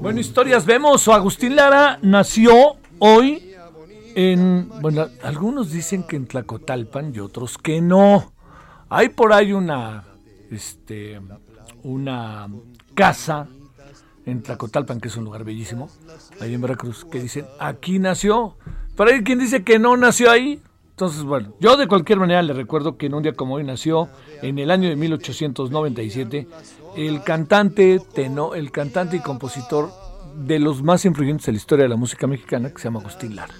Bueno, historias vemos. Agustín Lara nació hoy en. Bueno, algunos dicen que en Tlacotalpan y otros que no. Hay por ahí una. Este. Una casa en Tlacotalpan, que es un lugar bellísimo, ahí en Veracruz, que dicen, aquí nació. Pero hay quien dice que no nació ahí. Entonces, bueno, yo de cualquier manera le recuerdo que en un día como hoy nació, en el año de 1897, el cantante, teno, el cantante y compositor de los más influyentes de la historia de la música mexicana, que se llama Agustín Lara.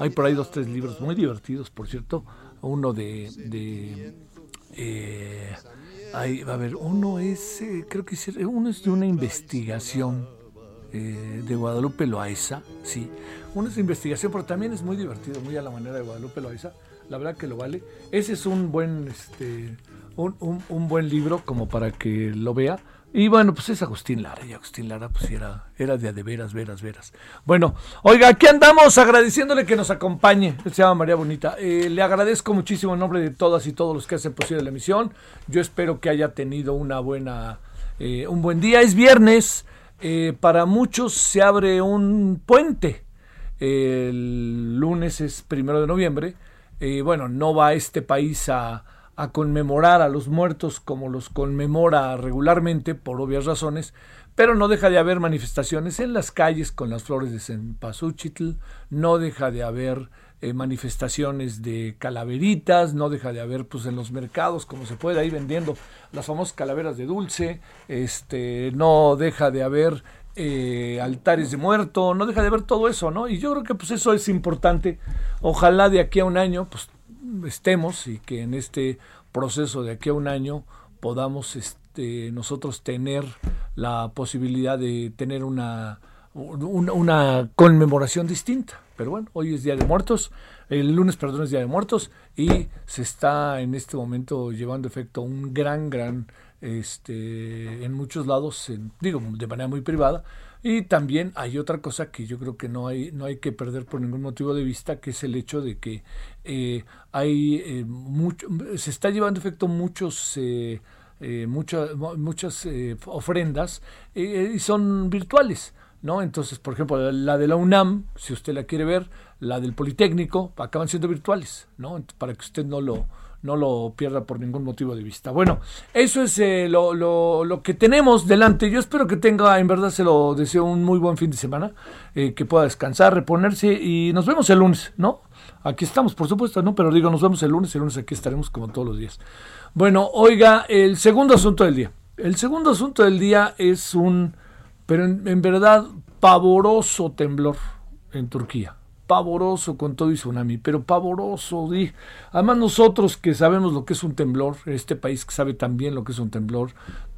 Hay por ahí dos, tres libros muy divertidos, por cierto. Uno de... eh, a ver, uno es, eh, creo que uno es de una investigación eh, de Guadalupe Loaiza, sí. De investigación, pero también es muy divertido, muy a la manera de Guadalupe Loaiza. La verdad que lo vale. Ese es un buen, este, un, un- un buen libro como para que lo vea. Y bueno, pues es Agustín Lara, y Agustín Lara pues era, era de de veras, veras, veras. Bueno, oiga, aquí andamos agradeciéndole que nos acompañe. Se llama María Bonita. Eh, le agradezco muchísimo en nombre de todas y todos los que hacen posible la emisión. Yo espero que haya tenido una buena, eh, un buen día. Es viernes. Eh, para muchos se abre un puente. El lunes es primero de noviembre. Eh, bueno, no va este país a, conmemorar a los muertos como los conmemora regularmente, por obvias razones, pero no deja de haber manifestaciones en las calles con las flores de cempasúchitl, no deja de haber eh, manifestaciones de calaveritas, no deja de haber pues en los mercados como se puede ahí vendiendo las famosas calaveras de dulce, este no deja de haber eh, altares de muerto, no deja de haber todo eso, ¿no? Y yo creo que pues eso es importante. Ojalá de aquí a un año pues estemos y que en este proceso de aquí a un año podamos este, nosotros tener la posibilidad de tener una, una, una conmemoración distinta. Pero bueno, hoy es Día de Muertos, el lunes, perdón, es Día de Muertos y se está en este momento llevando efecto un gran, gran, este, en muchos lados, digo, de manera muy privada. Y también hay otra cosa que yo creo que no hay, no hay que perder por ningún motivo de vista, que es el hecho de que eh, hay eh, mucho, se está llevando efecto muchos eh, eh, mucha- mu- muchas eh, ofrendas y son virtuales. ¿No? Entonces, por ejemplo, la de la UNAM, si usted la quiere ver, la del Politécnico, acaban siendo virtuales, ¿no? Para que usted no lo, no lo pierda por ningún motivo de vista. Bueno, eso es eh, lo, lo- lo que tenemos delante. Yo espero que tenga, en verdad se lo deseo un muy buen fin de semana, eh, que pueda descansar, reponerse y nos vemos el lunes, ¿no? Aquí estamos, por supuesto, ¿no? Pero digo, nos vemos el lunes, el lunes aquí estaremos como todos los días. Bueno, oiga, el segundo asunto del día. El segundo asunto del día es un, pero en, verdad, pavoroso temblor en Turquía. Pavoroso con todo y tsunami, pero pavoroso. di. Además nosotros que sabemos lo que es un temblor, este país que sabe también lo que es un temblor,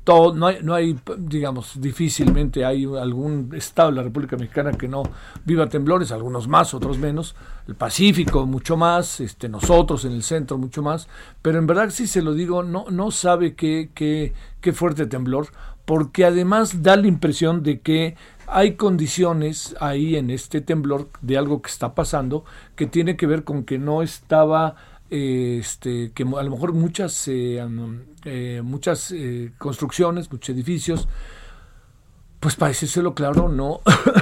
todo, no, hay, no hay, digamos, difícilmente hay algún estado de la República Mexicana que no viva temblores, algunos más, otros menos, el Pacífico mucho más, este, nosotros en el centro mucho más, pero en verdad si se lo digo, no, no sabe qué, qué, qué fuerte temblor, porque además da la impresión de que hay condiciones ahí en este temblor de algo que está pasando que tiene que ver con que no estaba eh, este que a lo mejor muchas eh, eh, muchas eh, construcciones muchos edificios pues parecérselo claro no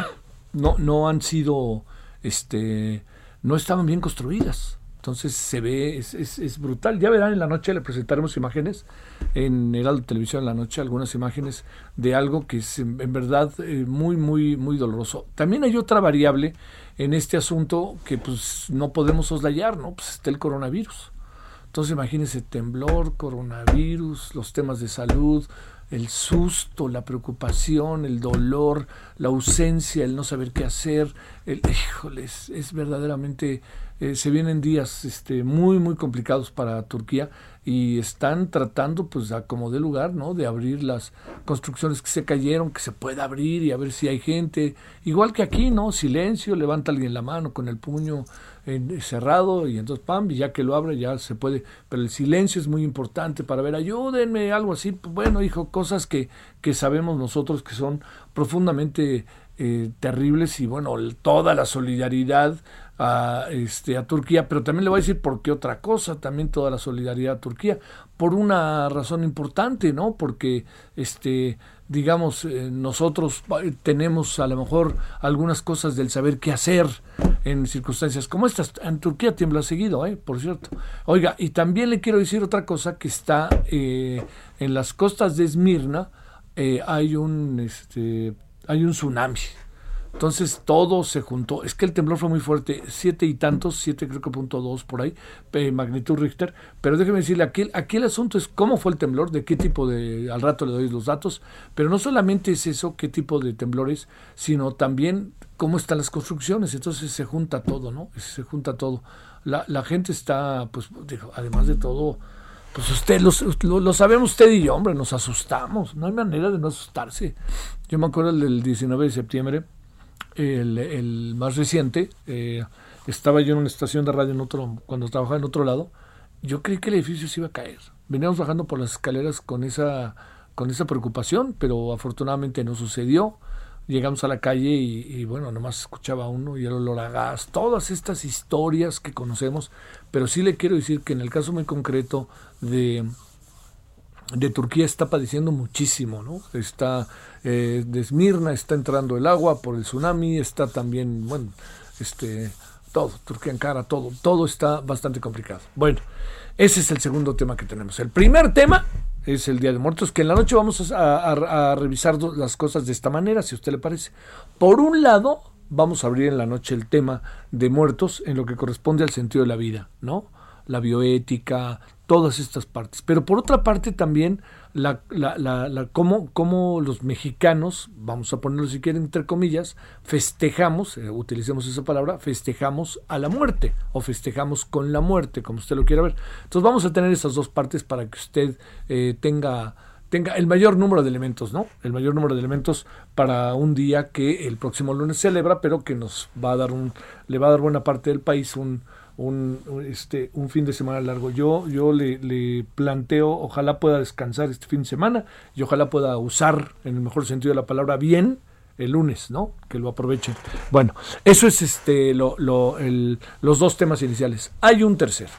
no no han sido este no estaban bien construidas Entonces se ve, es, es, brutal. Ya verán en la noche, le presentaremos imágenes en Heraldo Televisión en la noche, algunas imágenes de algo que es en, verdad eh, muy, muy, muy doloroso. También hay otra variable en este asunto que pues no podemos soslayar, ¿no? Pues está el coronavirus. Entonces imagínense temblor, coronavirus, los temas de salud, el susto, la preocupación, el dolor, la ausencia, el no saber qué hacer, el, híjoles, es verdaderamente, eh, se vienen días este, muy, muy complicados para Turquía y están tratando, pues, como de lugar, ¿no? De abrir las construcciones que se cayeron, que se pueda abrir y a ver si hay gente, igual que aquí, ¿no? Silencio, levanta alguien la mano con el puño cerrado y entonces pam, y ya que lo abre ya se puede, pero el silencio es muy importante para ver, ayúdenme, algo así, bueno, hijo, cosas que, que sabemos nosotros que son profundamente eh, terribles y bueno, toda la solidaridad a, este, a Turquía, pero también le voy a decir por qué otra cosa, también toda la solidaridad a Turquía, por una razón importante, ¿no? Porque este digamos, eh, nosotros eh, tenemos a lo mejor algunas cosas del saber qué hacer en circunstancias como estas. En Turquía tiembla seguido, ¿eh? por cierto. Oiga, y también le quiero decir otra cosa que está eh, en las costas de Esmirna, hay un este, hay un tsunami. Entonces todo se juntó. Es que el temblor fue muy fuerte, siete y tantos, siete creo que punto dos por ahí, magnitud Richter. Pero déjeme decirle, aquí, aquí el asunto es cómo fue el temblor, de qué tipo de, al rato le doy los datos, pero no solamente es eso, qué tipo de temblores, sino también cómo están las construcciones. Entonces se junta todo, ¿no? Se junta todo. La, la gente está, pues, digo, además de todo, pues usted, lo, lo, sabemos usted y yo, hombre, nos asustamos. No hay manera de no asustarse. Yo me acuerdo del 19 de septiembre el, más reciente, eh, estaba yo en una estación de radio en otro, cuando trabajaba en otro lado, yo creí que el edificio se iba a caer. Veníamos bajando por las escaleras con esa, con esa preocupación, pero afortunadamente no sucedió. Llegamos a la calle y, y, bueno, nomás escuchaba uno y el olor a gas, todas estas historias que conocemos, pero sí le quiero decir que en el caso muy concreto de, de Turquía está padeciendo muchísimo, ¿no? Está eh, de Esmirna, está entrando el agua por el tsunami, está también, bueno, este, todo, Turquía en cara, todo, todo está bastante complicado. Bueno, ese es el segundo tema que tenemos. El primer tema es el Día de Muertos, que en la noche vamos a, a revisar las cosas de esta manera, si a usted le parece. Por un lado, vamos a abrir en la noche el tema de muertos en lo que corresponde al sentido de la vida, ¿no? La bioética, todas estas partes. Pero por otra parte también la, la, la, cómo, los mexicanos, vamos a ponerlo si quieren entre comillas, festejamos, eh, utilicemos esa palabra, festejamos a la muerte o festejamos con la muerte, como usted lo quiera ver. Entonces vamos a tener esas dos partes para que usted eh, tenga tenga el mayor número de elementos, ¿no? El mayor número de elementos para un día que el próximo lunes celebra, pero que nos va a dar un, le va a dar buena parte del país un, un, este, un fin de semana largo. Yo, yo le, planteo, ojalá pueda descansar este fin de semana y ojalá pueda usar, en el mejor sentido de la palabra, bien el lunes, ¿no? Que lo aprovechen. Bueno, eso es este, lo, lo, el, los dos temas iniciales. Hay un tercero.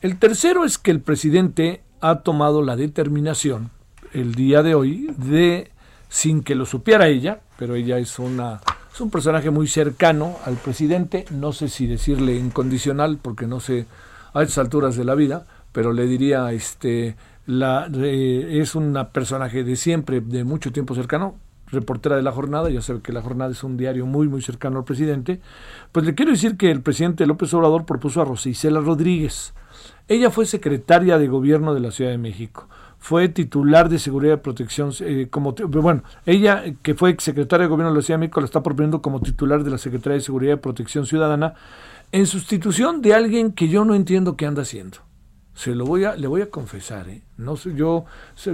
El tercero es que el presidente ha tomado la determinación el día de hoy de, sin que lo supiera ella, pero ella es una es un personaje muy cercano al presidente, no sé si decirle incondicional, porque no sé a estas alturas de la vida, pero le diría, este, la, es un personaje de siempre, de mucho tiempo cercano, reportera de la jornada, ya sabe que la jornada es un diario muy, muy cercano al presidente, pues le quiero decir que el presidente López Obrador propuso a Rosicela Rodríguez. Ella fue secretaria de gobierno de la Ciudad de México fue titular de Seguridad y Protección, eh, como bueno, ella que fue secretaria de Gobierno de la Ciudad de México la está proponiendo como titular de la Secretaría de Seguridad y Protección Ciudadana en sustitución de alguien que yo no entiendo qué anda haciendo. Se lo voy a, le voy a confesar, ¿eh? no sé, yo,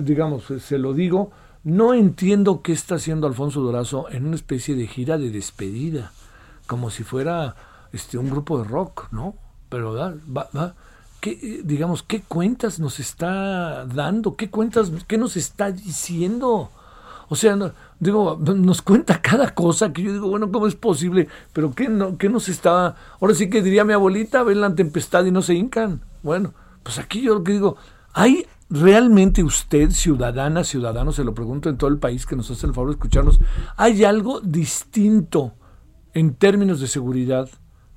digamos, se lo digo, no entiendo qué está haciendo Alfonso Dorazo en una especie de gira de despedida, como si fuera este un grupo de rock, ¿no? Pero va, va ¿qué, digamos, qué cuentas nos está dando? ¿Qué cuentas, qué nos está diciendo? O sea, digo, nos cuenta cada cosa que yo digo, bueno, ¿cómo es posible? Pero ¿qué, no, qué nos está...? Ahora sí que diría mi abuelita, ven la tempestad y no se hincan. Bueno, pues aquí yo lo que digo, ¿hay realmente usted, ciudadana, ciudadano, se lo pregunto en todo el país que nos hace el favor de escucharnos, ¿hay algo distinto en términos de seguridad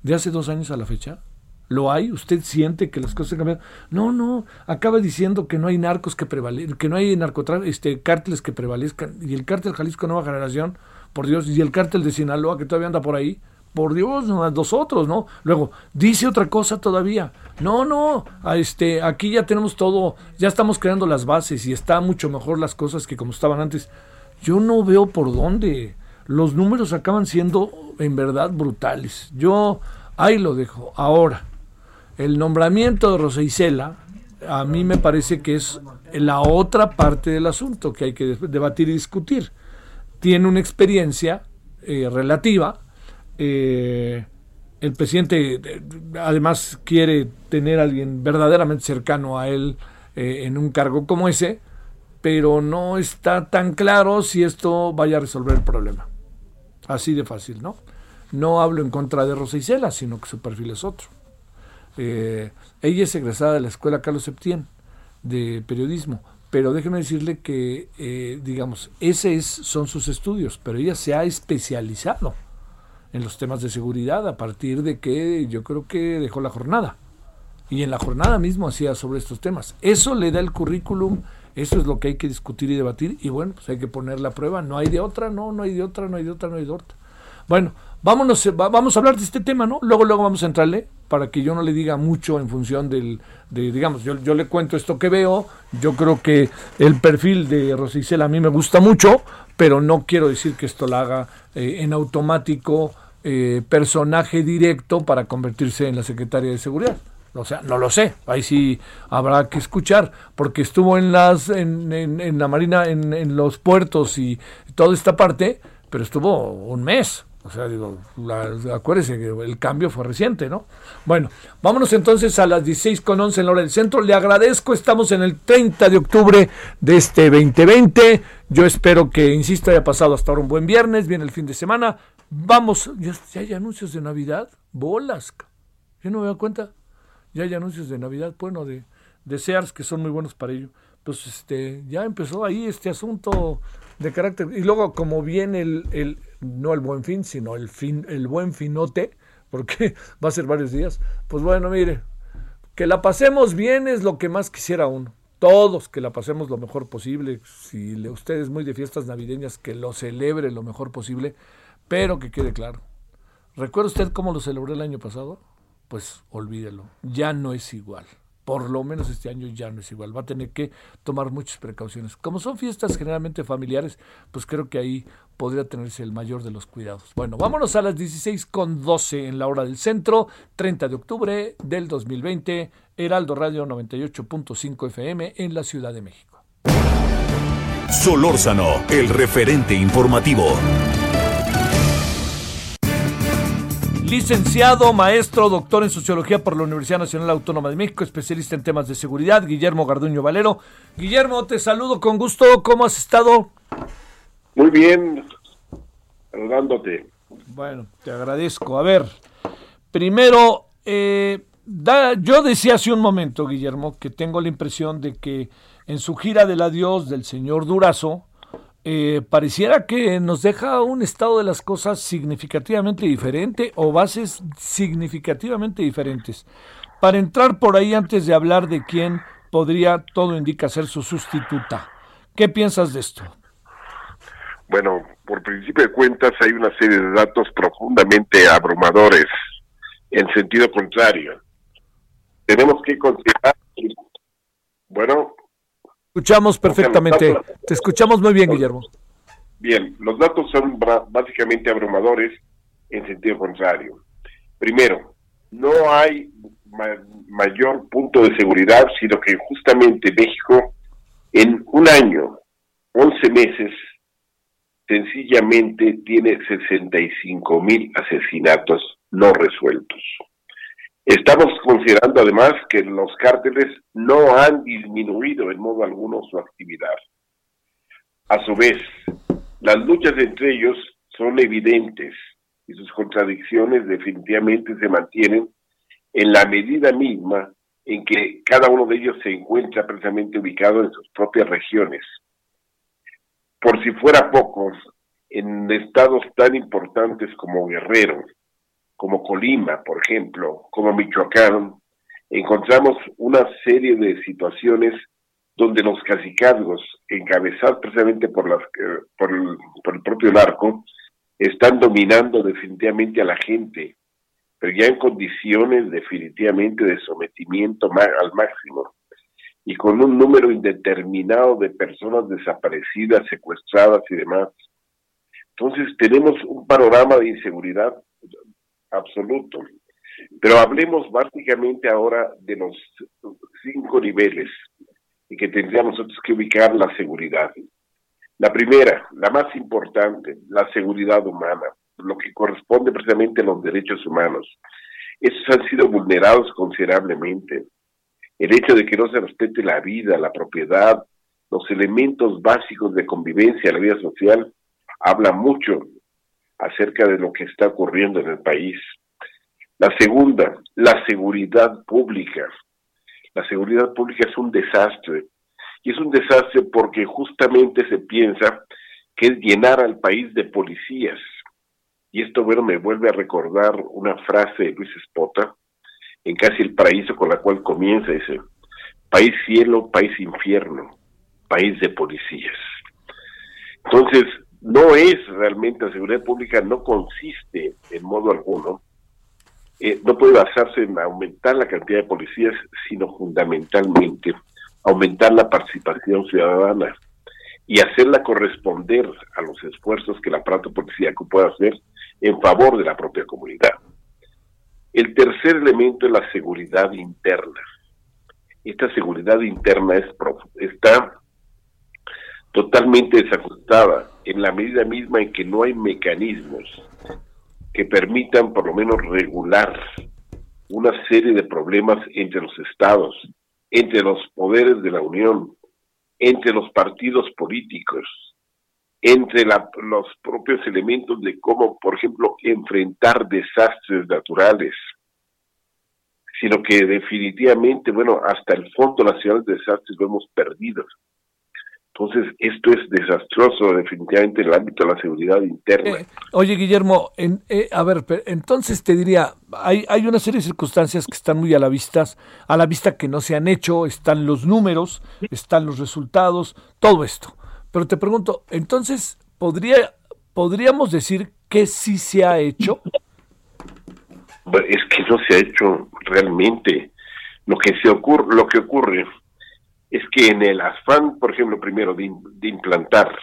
de hace dos años a la fecha? ¿Lo hay? ¿Usted siente que las cosas han cambiado? No, no, acaba diciendo que no hay narcos que prevalezcan, que no hay narcotráfico, este, cárteles que prevalezcan, y el cártel Jalisco Nueva Generación, por Dios, y el cártel de Sinaloa que todavía anda por ahí, por Dios, nosotros, ¿no? Luego, dice otra cosa todavía. No, no, este, aquí ya tenemos todo, ya estamos creando las bases y está mucho mejor las cosas que como estaban antes. Yo no veo por dónde. Los números acaban siendo en verdad brutales. Yo ahí lo dejo. Ahora, el nombramiento de Rosa Isela, a mí me parece que es la otra parte del asunto que hay que debatir y discutir. Tiene una experiencia eh, relativa, eh, el presidente eh, además quiere tener a alguien verdaderamente cercano a él eh, en un cargo como ese, pero no está tan claro si esto vaya a resolver el problema. Así de fácil, ¿no? No hablo en contra de Rosa Isela, sino que su perfil es otro. Ella es egresada de la Escuela Carlos Septién de periodismo, pero déjeme decirle que, digamos, ese es, son sus estudios, pero ella se ha especializado en los temas de seguridad a partir de que yo creo que dejó la jornada. Y en la jornada mismo hacía sobre estos temas. Eso le da el currículum, eso es lo que hay que discutir y debatir y bueno, pues hay que poner la prueba. No hay de otra, no, no hay de otra, no hay de otra, no hay de otra. Bueno, vámonos, vamos a hablar de este tema, ¿no? Luego, luego vamos a entrarle para que yo no le diga mucho en función del, de, digamos, yo, yo le cuento esto que veo, yo creo que el perfil de Rosicela a mí me gusta mucho, pero no quiero decir que esto la haga eh, en automático eh, personaje directo para convertirse en la secretaria de seguridad. O sea, no lo sé, ahí sí habrá que escuchar, porque estuvo en las en, en, la marina, en, en, los puertos y toda esta parte, pero estuvo un mes. O sea, digo, la, acuérdese que el cambio fue reciente, ¿no? Bueno, vámonos entonces a las 16 con 11 en la hora del centro. Le agradezco, estamos en el 30 de octubre de este 2020. Yo espero que, insisto, haya pasado hasta ahora un buen viernes, viene el fin de semana. Vamos, ya, hay anuncios de Navidad, bolas. Yo no me doy cuenta. Ya hay anuncios de Navidad, bueno, de, Sears que son muy buenos para ello. Pues este, ya empezó ahí este asunto de carácter. Y luego, como viene el, el, no el buen fin, sino el fin, el buen finote, porque va a ser varios días. Pues bueno, mire, que la pasemos bien es lo que más quisiera uno. Todos que la pasemos lo mejor posible. Si le, usted es muy de fiestas navideñas, que lo celebre lo mejor posible pero que quede claro. ¿Recuerda usted cómo lo celebró el año pasado? Pues olvídelo, ya no es igual. Por lo menos este año ya no es igual. Va a tener que tomar muchas precauciones. Como son fiestas generalmente familiares, pues creo que ahí podría tenerse el mayor de los cuidados. Bueno, vámonos a las 16 con 12 en la hora del centro, 30 de octubre del 2020, Heraldo Radio 98.5 FM en la Ciudad de México. Solórzano, el referente informativo. Licenciado, maestro, doctor en sociología por la Universidad Nacional Autónoma de México, especialista en temas de seguridad, Guillermo Garduño Valero. Guillermo, te saludo con gusto. ¿Cómo has estado? Muy bien, saludándote. Bueno, te agradezco. A ver, primero, eh, yo decía hace un momento, Guillermo, que tengo la impresión de que en su gira del adiós del señor Durazo, eh, pareciera que nos deja un estado de las cosas significativamente diferente o bases significativamente diferentes. Para entrar por ahí antes de hablar de quién podría, todo indica, ser su sustituta. ¿Qué piensas de esto? Bueno, por principio de cuentas hay una serie de datos profundamente abrumadores en sentido contrario. Tenemos que considerar, bueno, escuchamos perfectamente. Te escuchamos muy bien, Guillermo. Bien, los datos son básicamente abrumadores en sentido contrario. Primero, no hay mayor punto de seguridad, sino que justamente México en un año, 11 meses, sencillamente tiene 65 mil asesinatos no resueltos. Estamos considerando además que los cárteles no han disminuido en modo alguno su actividad. A su vez, las luchas entre ellos son evidentes y sus contradicciones definitivamente se mantienen en la medida misma en que cada uno de ellos se encuentra precisamente ubicado en sus propias regiones. Por si fuera poco, en estados tan importantes como Guerrero, como Colima, por ejemplo, como Michoacán, encontramos una serie de situaciones donde los cacicazgos, encabezados precisamente eh, por el propio narco, están dominando definitivamente a la gente, pero ya en condiciones definitivamente de sometimiento al máximo y con un número indeterminado de personas desaparecidas, secuestradas y demás. Entonces tenemos un panorama de inseguridad absoluto. Pero hablemos básicamente ahora de los cinco niveles en que tendríamos nosotros que ubicar la seguridad. La primera, la más importante, la seguridad humana, lo que corresponde precisamente a los derechos humanos. Esos han sido vulnerados considerablemente. El hecho de que no se respete la vida, la propiedad, los elementos básicos de convivencia, la vida social, habla mucho acerca de lo que está ocurriendo en el país. La segunda, la seguridad pública. La seguridad pública es un desastre. Y es un desastre porque justamente se piensa que es llenar al país de policías. Y esto, bueno, me vuelve a recordar una frase de Luis Espota en Casi el Paraíso con la cual comienza, dice, país cielo, país infierno, país de policías. Entonces, no es realmente la seguridad pública, no consiste en modo alguno, eh, no puede basarse en aumentar la cantidad de policías, sino fundamentalmente aumentar la participación ciudadana y hacerla corresponder a los esfuerzos que el aparato policíaco pueda hacer en favor de la propia comunidad. El tercer elemento es la seguridad interna. Esta seguridad interna es, está totalmente desajustada en la medida misma en que no hay mecanismos que permitan por lo menos regular una serie de problemas entre los estados, entre los poderes de la Unión, entre los partidos políticos, entre los propios elementos de cómo, por ejemplo, enfrentar desastres naturales, sino que definitivamente, bueno, hasta el fondo nacional de desastres lo hemos perdido. Entonces, esto es desastroso definitivamente en el ámbito de la seguridad interna. Eh, oye, Guillermo, eh, a ver, entonces te diría, hay, hay una serie de circunstancias que están muy a la vista, a la vista que no se han hecho, están los números, están los resultados, todo esto. Pero te pregunto, entonces, ¿podría, ¿podríamos decir que sí se ha hecho? es que no se ha hecho realmente. Lo que se ocurre, lo que ocurre es que en el afán, por ejemplo, primero de, implantar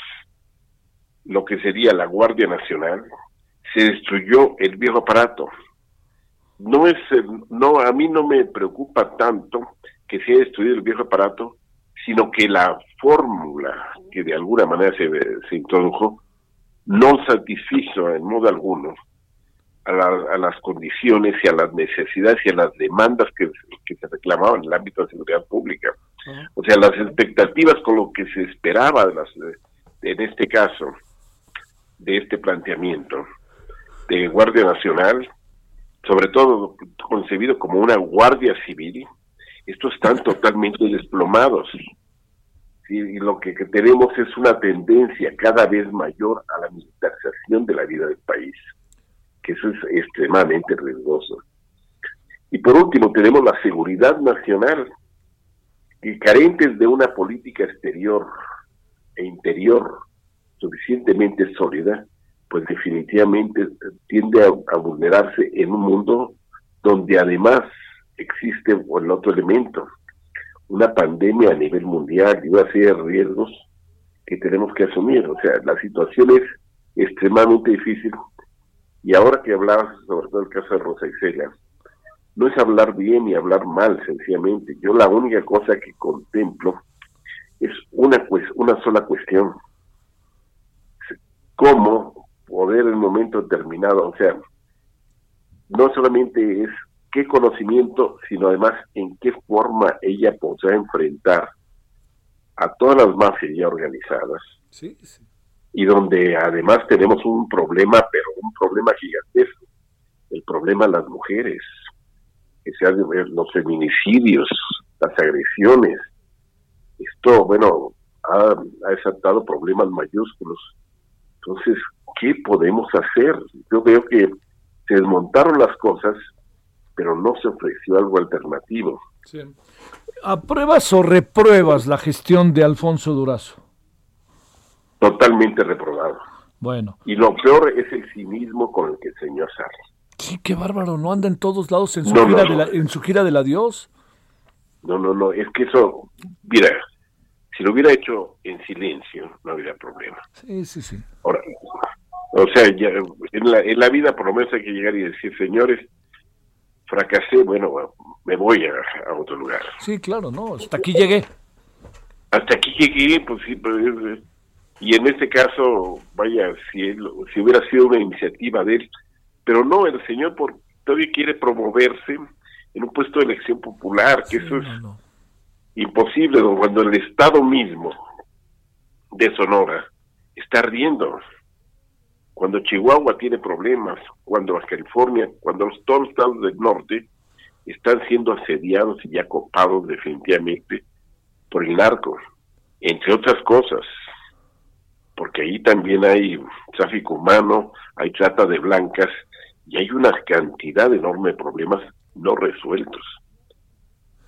lo que sería la Guardia Nacional, se destruyó el viejo aparato. No es, no, a mí no me preocupa tanto que se haya destruido el viejo aparato, sino que la fórmula que de alguna manera se, se introdujo no satisfizo en modo alguno a, a, las condiciones y a las necesidades y a las demandas que, que se reclamaban en el ámbito de seguridad pública. O sea, las expectativas con lo que se esperaba de las, en este caso, de este planteamiento de Guardia Nacional, sobre todo concebido como una Guardia Civil, estos están totalmente desplomados. Y lo que, que tenemos es una tendencia cada vez mayor a la militarización de la vida del país, que eso es extremadamente riesgoso. Y por último, tenemos la seguridad nacional, y carentes de una política exterior e interior suficientemente sólida, pues definitivamente tiende a, vulnerarse en un mundo donde además existe el otro elemento, una pandemia a nivel mundial y una serie de riesgos que tenemos que asumir. O sea, la situación es extremadamente difícil. Y ahora que hablabas sobre todo el caso de Rosa Isela, no es hablar bien ni hablar mal, sencillamente. Yo la única cosa que contemplo es una, una sola cuestión. ¿Cómo poder en momento determinado, o sea, no solamente es qué conocimiento, sino además en qué forma ella podrá enfrentar a todas las mafias ya organizadas. Sí, sí. Y donde además tenemos un problema, pero un problema gigantesco, el problema de las mujeres que sean los feminicidios, las agresiones. Esto, bueno, ha, ha desatado problemas mayúsculos. Entonces, ¿qué podemos hacer? Yo veo que se desmontaron las cosas, pero no se ofreció algo alternativo. ¿Apruebas o repruebas la gestión de Alfonso Durazo? Totalmente reprobado. Bueno. Y lo peor es el cinismo con el que el señor sale. Sí, qué bárbaro, ¿no anda en todos lados en su, gira, De la, en su gira del adiós? No, no, no, es que eso, mira, si lo hubiera hecho en silencio, no habría problema. Sí, sí, sí. Ahora, o sea, ya, en, la, en la vida por lo menos hay que llegar y decir, señores, fracasé, bueno, me voy a, otro lugar. Sí, claro, no, hasta aquí llegué. Hasta aquí llegué, pues sí, pues, y en este caso, vaya, si, él, si hubiera sido una iniciativa de él, pero no, el señor por, todavía quiere promoverse en un puesto de elección popular, que eso es imposible, cuando el Estado mismo de Sonora está ardiendo, cuando Chihuahua tiene problemas, cuando California, cuando los, todos los estados del norte están siendo asediados y ya copados definitivamente por el narco, entre otras cosas porque ahí también hay tráfico humano, hay trata de blancas y hay una cantidad enorme de problemas no resueltos.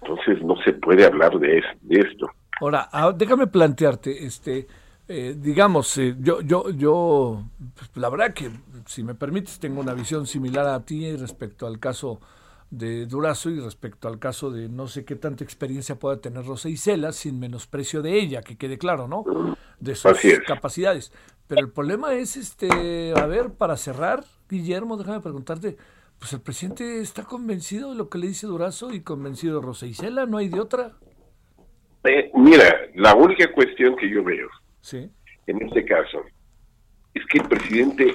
Entonces no se puede hablar de, de esto. Ahora, ah, déjame plantearte, este, eh, digamos, eh, yo, yo, yo, pues, la verdad que, si me permites, tengo una visión similar a ti respecto al caso de Durazo y respecto al caso de no sé qué tanta experiencia pueda tener Rosa Isela, sin menosprecio de ella, que quede claro, ¿no? De sus capacidades. Pero el problema es, este, a ver, para cerrar, Guillermo, déjame preguntarte, pues el presidente está convencido de lo que le dice Durazo y convencido de Rosa Isela, ¿no hay de otra? Eh, mira, la única cuestión que yo veo ¿Sí? en este caso es que el presidente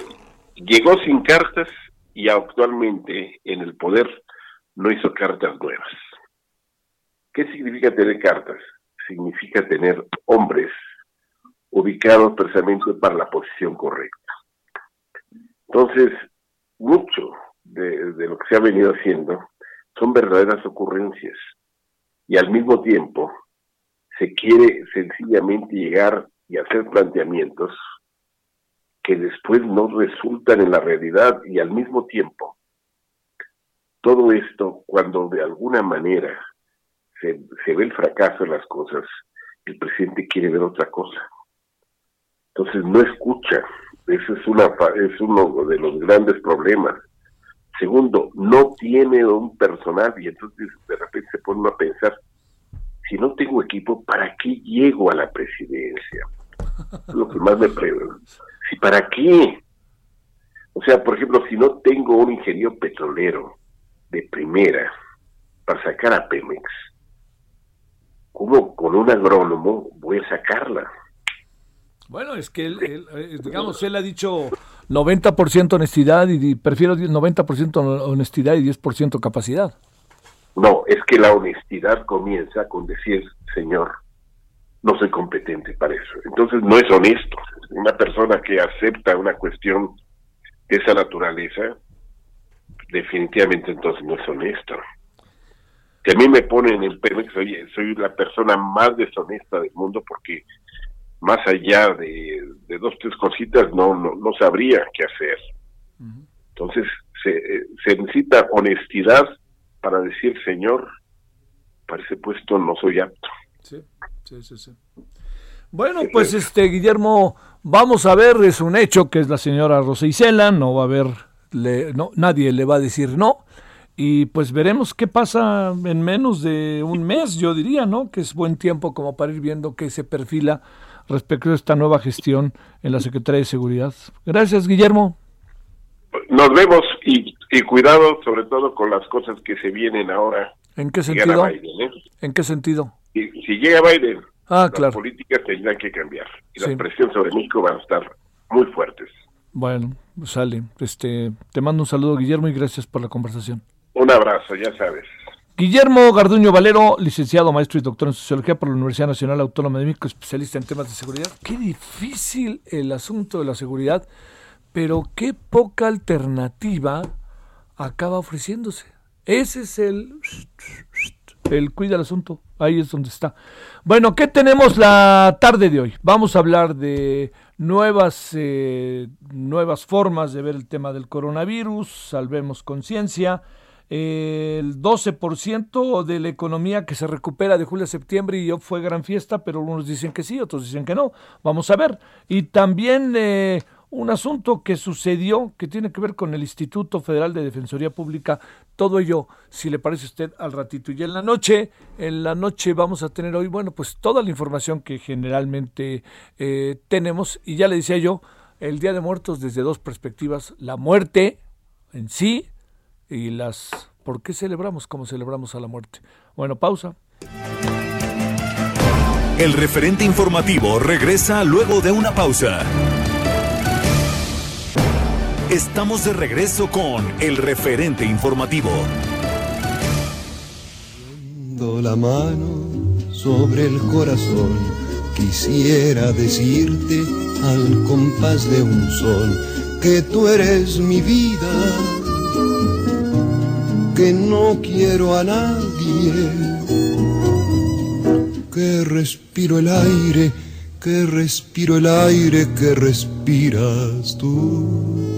llegó sin cartas y actualmente en el poder no hizo cartas nuevas. ¿Qué significa tener cartas? Significa tener hombres ubicados precisamente para la posición correcta. Entonces, mucho de, lo que se ha venido haciendo son verdaderas ocurrencias y al mismo tiempo se quiere sencillamente llegar y hacer planteamientos que después no resultan en la realidad y al mismo tiempo todo esto, cuando de alguna manera se, ve el fracaso de las cosas, el presidente quiere ver otra cosa. Entonces no escucha. Ese es, una, es uno de los grandes problemas. Segundo, no tiene un personal y entonces de repente se pone a pensar, si no tengo equipo, ¿para qué llego a la presidencia? Es lo que más me pregunto. ¿Si para qué? O sea, por ejemplo, si no tengo un ingeniero petrolero, de primera para sacar a Pemex, ¿cómo con un agrónomo voy a sacarla? Bueno, es que él, eh, digamos, él ha dicho 90% honestidad y prefiero 90% honestidad y 10% capacidad. No, es que la honestidad comienza con decir, señor, no soy competente para eso. Entonces no es honesto. Una persona que acepta una cuestión de esa naturaleza definitivamente entonces no es honesto. Que a mí me ponen en Pemex, soy, soy la persona más deshonesta del mundo porque más allá de, dos, tres cositas no, no, sabría qué hacer. Entonces se, se necesita honestidad para decir, Señor, para ese puesto no soy apto. Sí, sí, sí, sí. Bueno, pues este Guillermo, vamos a ver, es un hecho que es la señora Rosa Isela, no va a haber no, nadie le va a decir no. Y pues veremos qué pasa en menos de un mes, yo diría, ¿no? Que es buen tiempo como para ir viendo qué se perfila respecto a esta nueva gestión en la Secretaría de Seguridad. Gracias, Guillermo. Nos vemos y, cuidado sobre todo con las cosas que se vienen ahora. ¿En qué sentido? ¿eh? ¿En qué sentido? Si, si llega Biden, ah, las políticas tendrán que cambiar y la presión sobre México van a estar muy fuertes. Bueno, sale. Este, te mando un saludo, Guillermo, y gracias por la conversación. Un abrazo, ya sabes. Guillermo Garduño Valero, licenciado, maestro y doctor en Sociología por la Universidad Nacional Autónoma de México, especialista en temas de seguridad. Qué difícil el asunto de la seguridad, pero qué poca alternativa acaba ofreciéndose. Ese es el, el cuida el asunto. ahí es donde está. Bueno, ¿qué tenemos la tarde de hoy? Vamos a hablar de nuevas, eh, nuevas formas de ver el tema del coronavirus, salvemos conciencia, el 12% de la economía que se recupera de julio a septiembre y fue gran fiesta, pero algunos dicen que sí, otros dicen que no. Vamos a ver. Y también eh, un asunto que sucedió que tiene que ver con el Instituto Federal de Defensoría Pública. Todo ello, si le parece a usted, al ratito. Y en la noche, en la noche vamos a tener hoy, bueno, pues toda la información que generalmente eh, tenemos. Y ya le decía yo, el Día de Muertos desde dos perspectivas. La muerte en sí y las... ¿Por qué celebramos como celebramos a la muerte? Bueno, pausa. El referente informativo regresa luego de una pausa. Estamos de regreso con el referente informativo. La mano sobre el corazón, quisiera decirte al compás de un sol que tú eres mi vida que no quiero a nadie, que respiro el aire, que respiro el aire que respiras tú.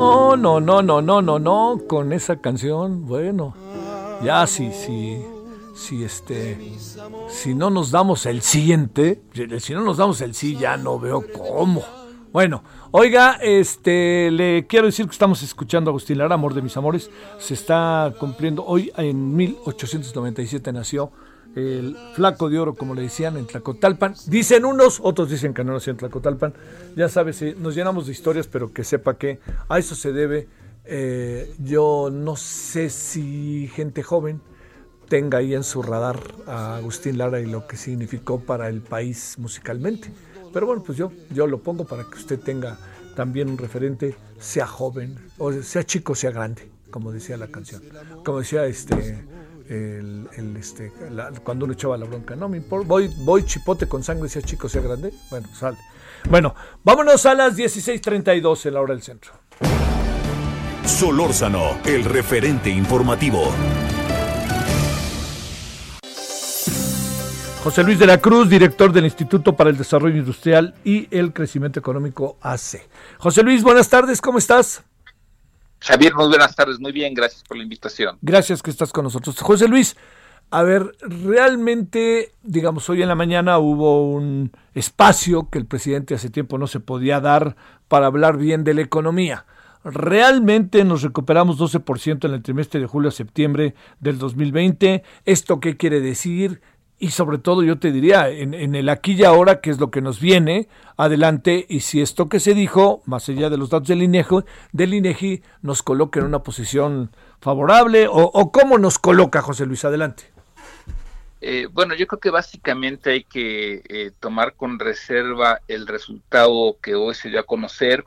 No, no, no, no, no, no, no, con esa canción, bueno, ya sí, sí, sí, este, si no nos damos el siguiente, si no nos damos el sí, ya no veo cómo. Bueno, oiga, este, le quiero decir que estamos escuchando a Agustín Lara, Amor de mis amores. Se está cumpliendo, hoy en 1897 nació el flaco de oro, como le decían, en Tlacotalpan. Dicen unos, otros dicen que no nació en Tlacotalpan. Ya sabes, nos llenamos de historias, pero que sepa que a eso se debe. Eh, yo no sé si gente joven tenga ahí en su radar a Agustín Lara y lo que significó para el país musicalmente. Pero bueno, pues yo, yo lo pongo para que usted tenga también un referente, sea joven, o sea chico, sea grande, como decía la canción. Como decía este, el, este cuando uno echaba la bronca, no me importa, voy, voy chipote con sangre, sea chico, sea grande. Bueno, sale. Bueno, vámonos a las 16.32 en la hora del centro. Solórzano, el referente informativo. José Luis de la Cruz, director del Instituto para el Desarrollo Industrial y el Crecimiento Económico AC. José Luis, buenas tardes, ¿cómo estás? Javier, muy buenas tardes, muy bien, gracias por la invitación. Gracias que estás con nosotros. José Luis, a ver, realmente, digamos, hoy en la mañana hubo un espacio que el presidente hace tiempo no se podía dar para hablar bien de la economía. Realmente nos recuperamos 12% en el trimestre de julio a septiembre del 2020. ¿Esto qué quiere decir? Y sobre todo yo te diría, en, el aquí y ahora, que es lo que nos viene, adelante, y si esto que se dijo, más allá de los datos del INEGI, del INEGI nos coloca en una posición favorable, o, cómo nos coloca José Luis, adelante. Eh, bueno, yo creo que básicamente hay que eh, tomar con reserva el resultado que hoy se dio a conocer,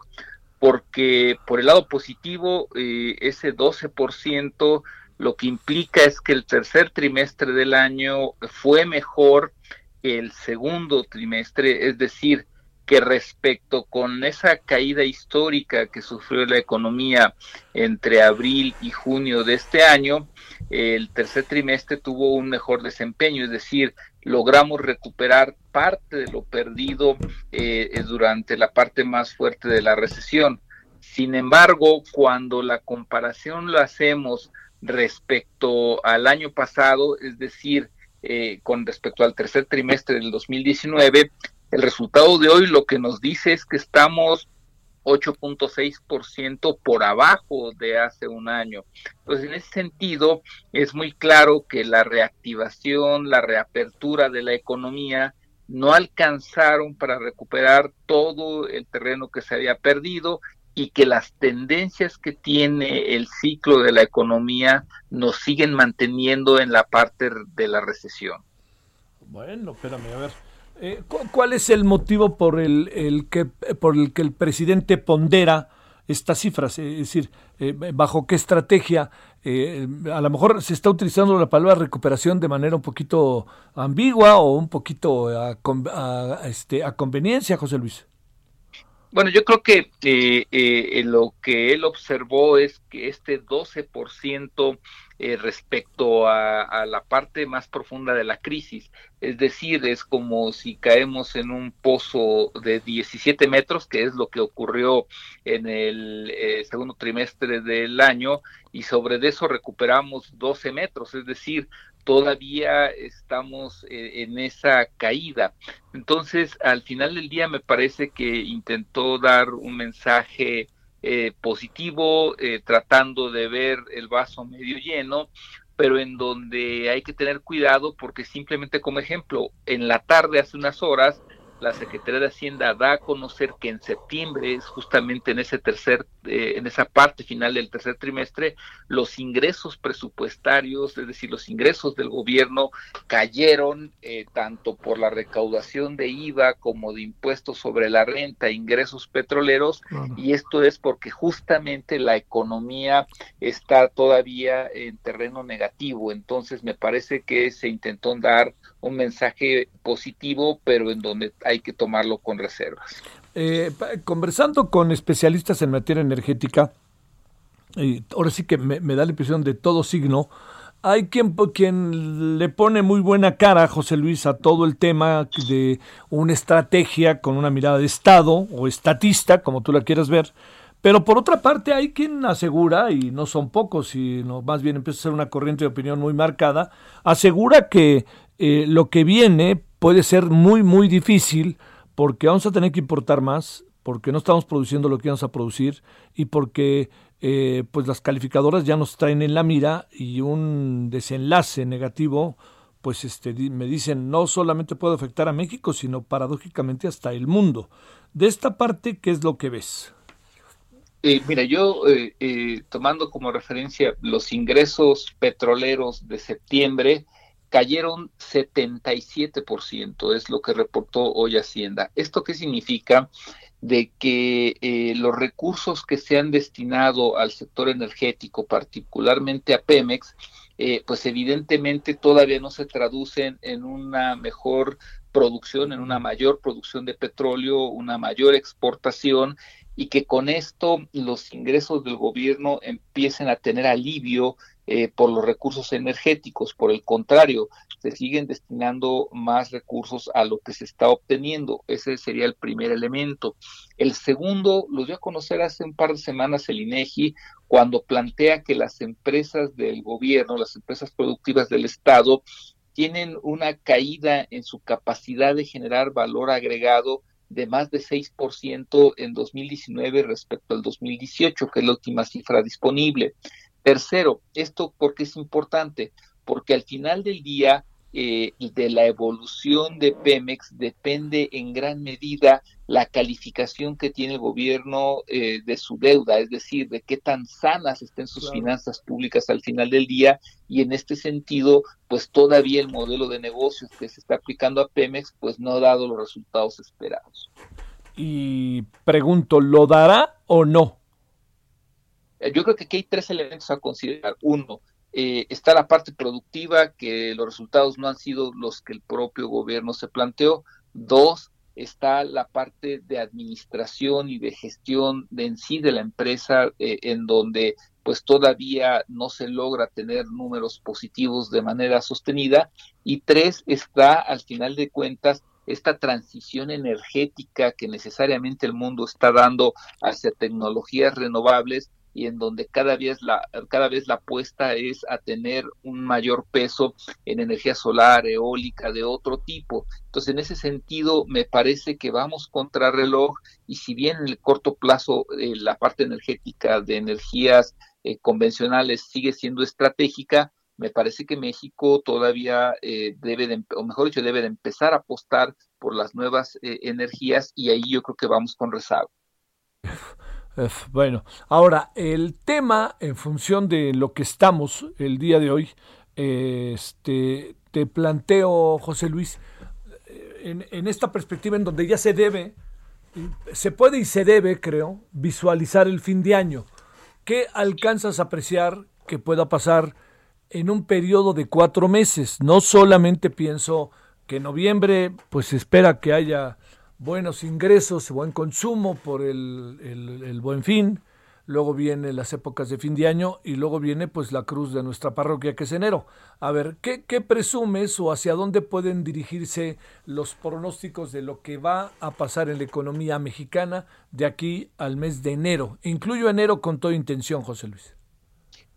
porque por el lado positivo, eh, ese 12% lo que implica es que el tercer trimestre del año fue mejor que el segundo trimestre, es decir, que respecto con esa caída histórica que sufrió la economía entre abril y junio de este año, el tercer trimestre tuvo un mejor desempeño, es decir, logramos recuperar parte de lo perdido eh, durante la parte más fuerte de la recesión. Sin embargo, cuando la comparación lo hacemos respecto al año pasado, es decir, eh, con respecto al tercer trimestre del 2019, el resultado de hoy lo que nos dice es que estamos 8.6% por abajo de hace un año. Entonces, en ese sentido, es muy claro que la reactivación, la reapertura de la economía no alcanzaron para recuperar todo el terreno que se había perdido y que las tendencias que tiene el ciclo de la economía nos siguen manteniendo en la parte de la recesión. Bueno, espérame, a ver. Eh, ¿Cuál es el motivo por el, que, por el que el presidente pondera estas cifras? Es decir, eh, ¿bajo qué estrategia? Eh, a lo mejor se está utilizando la palabra recuperación de manera un poquito ambigua o un poquito a, este, a conveniencia, José Luis. Bueno, yo creo que eh, lo que él observó es que este 12% eh, respecto a, la parte más profunda de la crisis. Es decir, es como si caemos en un pozo de 17 metros, que es lo que ocurrió en el eh, segundo trimestre del año, y sobre eso recuperamos 12 metros, es decir, todavía estamos eh, en esa caída. Entonces, al final del día me parece que intentó dar un mensaje eh, positivo, eh, tratando de ver el vaso medio lleno, pero en donde hay que tener cuidado porque simplemente como ejemplo, en la tarde hace unas horas la Secretaría de Hacienda da a conocer que en septiembre, es justamente en ese tercer, eh, en esa parte final del tercer trimestre, los ingresos presupuestarios, es decir, los ingresos del gobierno cayeron eh, tanto por la recaudación de IVA como de impuestos sobre la renta, ingresos petroleros, y esto es porque justamente la economía está todavía en terreno negativo. Entonces, me parece que se intentó dar un mensaje positivo, pero en donde hay que tomarlo con reservas. Eh, conversando con especialistas en materia energética, y ahora sí que me, da la impresión de todo signo, hay quien, quien le pone muy buena cara, José Luis, a todo el tema de una estrategia con una mirada de Estado o estatista, como tú la quieras ver, pero por otra parte hay quien asegura, y no son pocos, sino más bien empieza a ser una corriente de opinión muy marcada, asegura que eh, lo que viene puede ser muy, muy difícil porque vamos a tener que importar más, porque no estamos produciendo lo que vamos a producir y porque eh, pues las calificadoras ya nos traen en la mira y un desenlace negativo pues este, me dicen no solamente puede afectar a México, sino paradójicamente hasta el mundo. De esta parte, ¿qué es lo que ves? Eh, mira, yo eh, eh, tomando como referencia los ingresos petroleros de septiembre, cayeron 77%, es lo que reportó hoy Hacienda. ¿Esto qué significa? De que los recursos que se han destinado al sector energético, particularmente a Pemex, pues evidentemente todavía no se traducen en una mejor producción, en una mayor producción de petróleo, una mayor exportación y que con esto los ingresos del gobierno empiecen a tener alivio eh, por los recursos energéticos. Por el contrario, se siguen destinando más recursos a lo que se está obteniendo. Ese sería el primer elemento. El segundo lo dio a conocer hace un par de semanas el INEGI cuando plantea que las empresas del gobierno, las empresas productivas del Estado, tienen una caída en su capacidad de generar valor agregado de más de 6% en 2019 respecto al 2018, que es la última cifra disponible. Tercero, esto porque es importante, porque al final del día eh, de la evolución de Pemex depende en gran medida la calificación que tiene el gobierno eh, de su deuda, es decir, de qué tan sanas estén sus finanzas públicas al final del día y en este sentido, pues todavía el modelo de negocios que se está aplicando a Pemex, pues no ha dado los resultados esperados. Y pregunto, ¿lo dará o no? Eh, yo creo que aquí hay tres elementos a considerar. Uno, eh, está la parte productiva, que los resultados no han sido los que el propio gobierno se planteó. Dos, está la parte de administración y de gestión de en sí de la empresa, eh, en donde pues todavía no se logra tener números positivos de manera sostenida. Y tres, está al final de cuentas esta transición energética que necesariamente el mundo está dando hacia tecnologías renovables y en donde cada vez la cada vez la apuesta es a tener un mayor peso en energía solar, eólica de otro tipo. Entonces, en ese sentido me parece que vamos contra reloj y si bien en el corto plazo eh, la parte energética de energías eh, convencionales sigue siendo estratégica, me parece que México todavía eh, debe de, o mejor dicho, debe de empezar a apostar por las nuevas energías y ahí yo creo que vamos con rezago. Bueno, ahora el tema en función de lo que estamos el día de hoy, este, te planteo, José Luis, en, en esta perspectiva en donde ya se debe, se puede y se debe, creo, visualizar el fin de año. ¿Qué alcanzas a apreciar que pueda pasar en un periodo de cuatro meses? No solamente pienso que en noviembre, pues espera que haya buenos ingresos, buen consumo por el, el, buen fin, luego vienen las épocas de fin de año y luego viene pues la cruz de nuestra parroquia que es enero. A ver, ¿qué, ¿qué, presumes o hacia dónde pueden dirigirse los pronósticos de lo que va a pasar en la economía mexicana de aquí al mes de enero? Incluyo enero con toda intención, José Luis.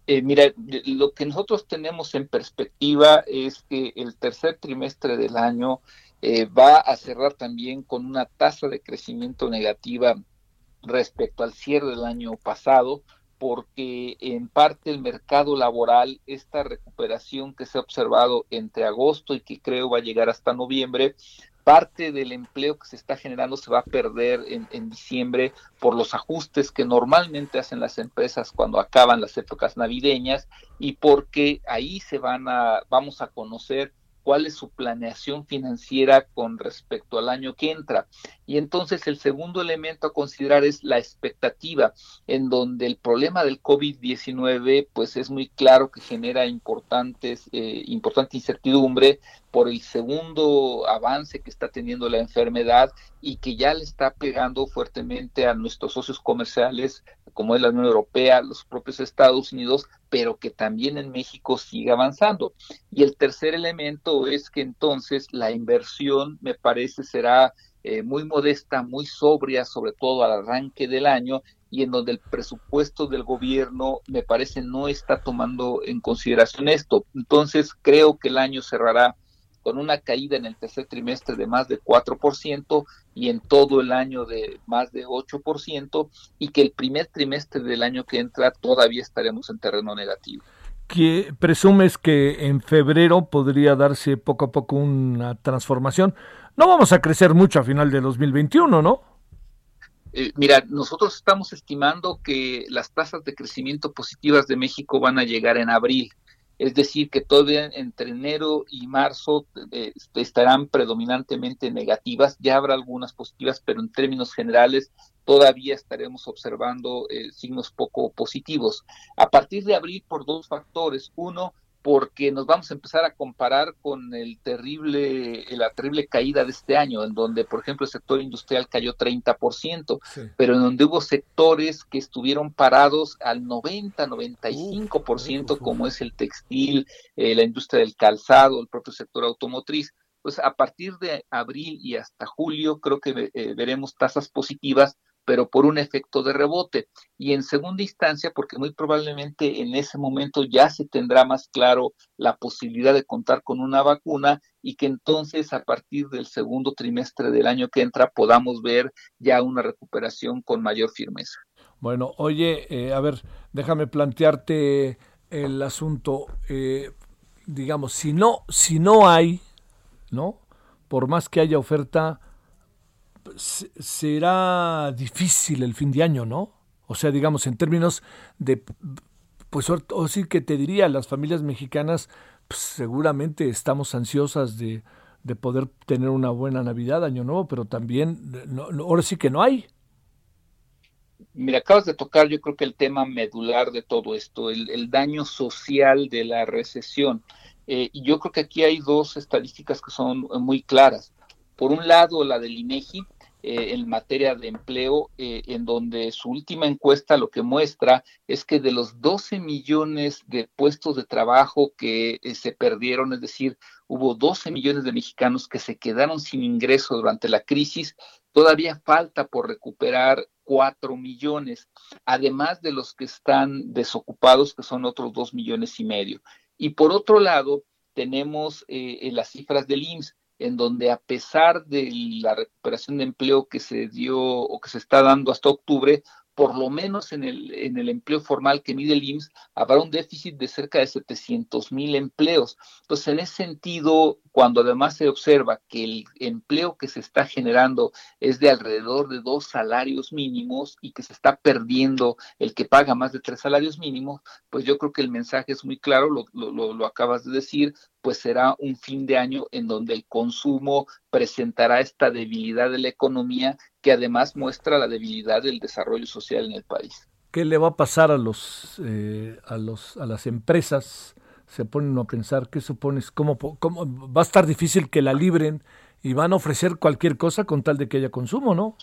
Eh, mira, lo que nosotros tenemos en perspectiva es que el tercer trimestre del año eh, va a cerrar también con una tasa de crecimiento negativa respecto al cierre del año pasado, porque en parte el mercado laboral, esta recuperación que se ha observado entre agosto y que creo va a llegar hasta noviembre, parte del empleo que se está generando se va a perder en, en, diciembre por los ajustes que normalmente hacen las empresas cuando acaban las épocas navideñas y porque ahí se van a, vamos a conocer cuál es su planeación financiera con respecto al año que entra. Y entonces el segundo elemento a considerar es la expectativa, en donde el problema del COVID-19 pues es muy claro que genera importantes, eh, importante incertidumbre por el segundo avance que está teniendo la enfermedad y que ya le está pegando fuertemente a nuestros socios comerciales como es la Unión Europea, los propios Estados Unidos, pero que también en México sigue avanzando. Y el tercer elemento es que entonces la inversión, me parece, será eh, muy modesta, muy sobria, sobre todo al arranque del año, y en donde el presupuesto del gobierno, me parece, no está tomando en consideración esto. Entonces, creo que el año cerrará con una caída en el tercer trimestre de más de 4% y en todo el año de más de 8% y que el primer trimestre del año que entra todavía estaremos en terreno negativo. ¿Qué presumes que en febrero podría darse poco a poco una transformación? No vamos a crecer mucho a final de 2021, ¿no? Eh, mira, nosotros estamos estimando que las tasas de crecimiento positivas de México van a llegar en abril es decir, que todavía entre enero y marzo eh, estarán predominantemente negativas, ya habrá algunas positivas, pero en términos generales todavía estaremos observando eh, signos poco positivos. A partir de abril, por dos factores. Uno, porque nos vamos a empezar a comparar con el terrible, la terrible caída de este año, en donde, por ejemplo, el sector industrial cayó 30%, pero en donde hubo sectores que estuvieron parados al 90, 95%, como es el textil, eh, la industria del calzado, el propio sector automotriz. Pues a partir de abril y hasta julio creo que eh, veremos tasas positivas pero por un efecto de rebote. Y en segunda instancia, porque muy probablemente en ese momento ya se tendrá más claro la posibilidad de contar con una vacuna y que entonces a partir del segundo trimestre del año que entra podamos ver ya una recuperación con mayor firmeza. Bueno, oye, eh, a ver, déjame plantearte el asunto. Eh, digamos, si no, si no hay, ¿no? Por más que haya oferta, será difícil el fin de año, ¿no? O sea, digamos, en términos de, pues, o sí que te diría, las familias mexicanas pues, seguramente estamos ansiosas de, de, poder tener una buena Navidad, Año Nuevo, pero también, no, ahora sí que no hay. Mira, acabas de tocar yo creo que el tema medular de todo esto, el, el daño social de la recesión. Eh, y yo creo que aquí hay dos estadísticas que son muy claras. Por un lado, la del INEGI, eh, en materia de empleo, eh, en donde su última encuesta lo que muestra es que de los 12 millones de puestos de trabajo que eh, se perdieron, es decir, hubo 12 millones de mexicanos que se quedaron sin ingreso durante la crisis, todavía falta por recuperar 4 millones, además de los que están desocupados, que son otros 2 millones y medio. Y por otro lado, tenemos las cifras del IMSS en donde a pesar de la recuperación de empleo que se dio o que se está dando hasta octubre, por lo menos en el, en el empleo formal que mide el IMSS, habrá un déficit de cerca de 700 mil empleos. Entonces, en ese sentido, cuando además se observa que el empleo que se está generando es de alrededor de dos salarios mínimos y que se está perdiendo el que paga más de tres salarios mínimos, pues yo creo que el mensaje es muy claro, lo, lo, lo acabas de decir, pues será un fin de año en donde el consumo presentará esta debilidad de la economía que además muestra la debilidad del desarrollo social en el país. ¿Qué le va a pasar a los eh, a los a las empresas se ponen a pensar qué supones, cómo, cómo va a estar difícil que la libren y van a ofrecer cualquier cosa con tal de que haya consumo, ¿no?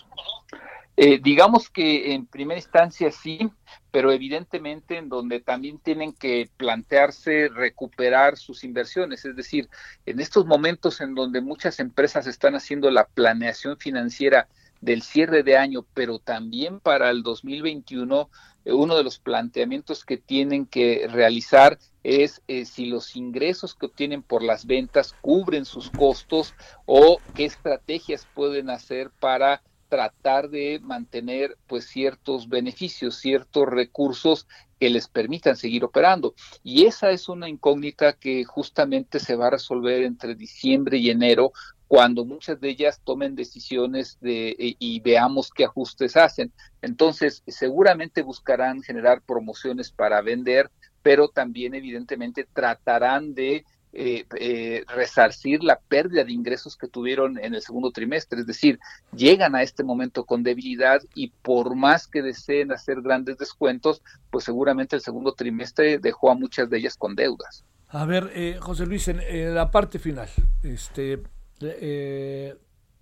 Eh, digamos que en primera instancia sí, pero evidentemente en donde también tienen que plantearse recuperar sus inversiones, es decir, en estos momentos en donde muchas empresas están haciendo la planeación financiera del cierre de año, pero también para el 2021, eh, uno de los planteamientos que tienen que realizar es eh, si los ingresos que obtienen por las ventas cubren sus costos o qué estrategias pueden hacer para tratar de mantener pues ciertos beneficios, ciertos recursos que les permitan seguir operando. Y esa es una incógnita que justamente se va a resolver entre diciembre y enero cuando muchas de ellas tomen decisiones de, eh, y veamos qué ajustes hacen. Entonces, seguramente buscarán generar promociones para vender, pero también evidentemente tratarán de eh, eh, resarcir la pérdida de ingresos que tuvieron en el segundo trimestre, es decir, llegan a este momento con debilidad y por más que deseen hacer grandes descuentos, pues seguramente el segundo trimestre dejó a muchas de ellas con deudas. A ver, eh, José Luis, en, la parte final, este,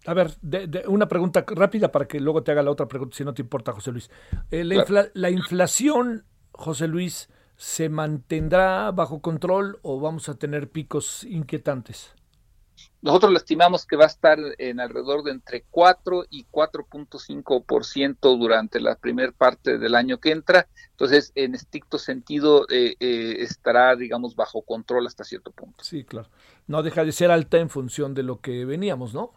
a ver, una pregunta rápida para que luego te haga la otra pregunta, si no te importa, José Luis. la, la inflación, José Luis, se mantendrá bajo control o vamos a tener picos inquietantes? Nosotros lo estimamos que va a estar en alrededor de entre 4 y 4.5% durante la primera parte del año que entra. Entonces, en estricto sentido, eh, eh, estará, digamos, bajo control hasta cierto punto. Sí, claro. No deja de ser alta en función de lo que veníamos, ¿no?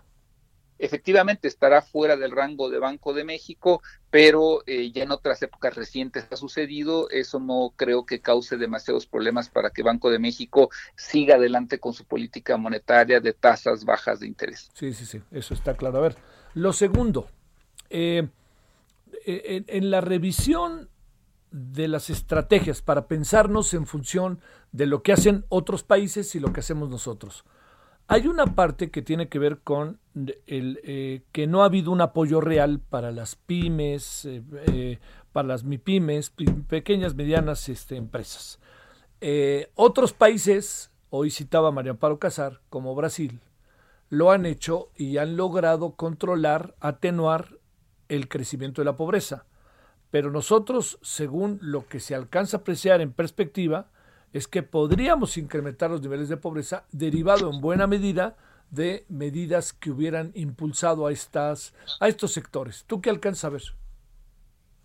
Efectivamente estará fuera del rango de Banco de México, pero eh, ya en otras épocas recientes ha sucedido. Eso no creo que cause demasiados problemas para que Banco de México siga adelante con su política monetaria de tasas bajas de interés. Sí, sí, sí, eso está claro. A ver, lo segundo, eh, en, en la revisión de las estrategias para pensarnos en función de lo que hacen otros países y lo que hacemos nosotros. Hay una parte que tiene que ver con el, eh, que no ha habido un apoyo real para las pymes, eh, eh, para las MIPYMES, pequeñas, medianas este, empresas. otros países, hoy citaba María Amparo Casar, como Brasil, lo han hecho y han logrado controlar, atenuar el crecimiento de la pobreza. Pero nosotros, según lo que se alcanza a apreciar en perspectiva, es que podríamos incrementar los niveles de pobreza derivado en buena medida de medidas que hubieran impulsado a estas a estos sectores. ¿Tú qué alcanzas a ver?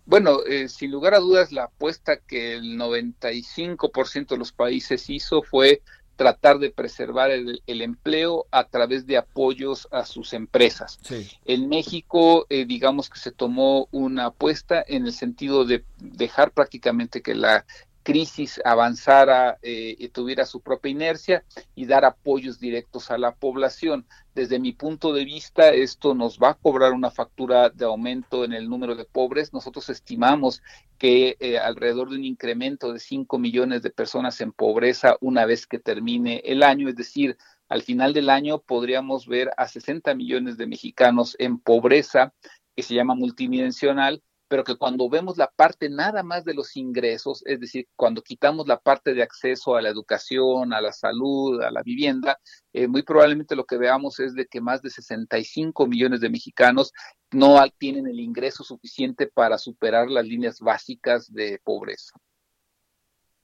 Bueno, eh, sin lugar a dudas, la apuesta que el 95% de los países hizo fue tratar de preservar el, empleo a través de apoyos a sus empresas. En México, eh, digamos que se tomó una apuesta en el sentido de dejar prácticamente que la crisis avanzara eh, y tuviera su propia inercia y dar apoyos directos a la población. Desde mi punto de vista, esto nos va a cobrar una factura de aumento en el número de pobres. Nosotros estimamos que eh, alrededor de un incremento de 5 millones de personas en pobreza una vez que termine el año, es decir, al final del año podríamos ver a 60 millones de mexicanos en pobreza, que se llama multidimensional, pero que cuando vemos la parte nada más de los ingresos, es decir, cuando quitamos la parte de acceso a la educación, a la salud, a la vivienda, eh, muy probablemente lo que veamos es de que más de 65 millones de mexicanos no tienen el ingreso suficiente para superar las líneas básicas de pobreza.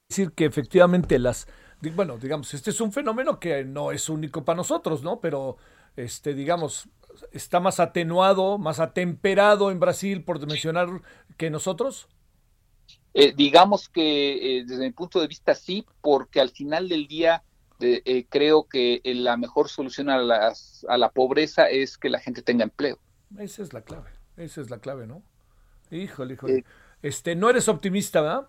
Es decir, que efectivamente las, bueno, digamos, este es un fenómeno que no es único para nosotros, ¿no? Pero, este, digamos, está más atenuado, más atemperado en Brasil, por mencionar, que nosotros? Eh, digamos que eh, desde mi punto de vista sí, porque al final del día eh, creo que la mejor solución a, a la pobreza es que la gente tenga empleo. Esa es la clave, esa es la clave, ¿no? Híjole, híjole. este, no eres optimista, ¿verdad?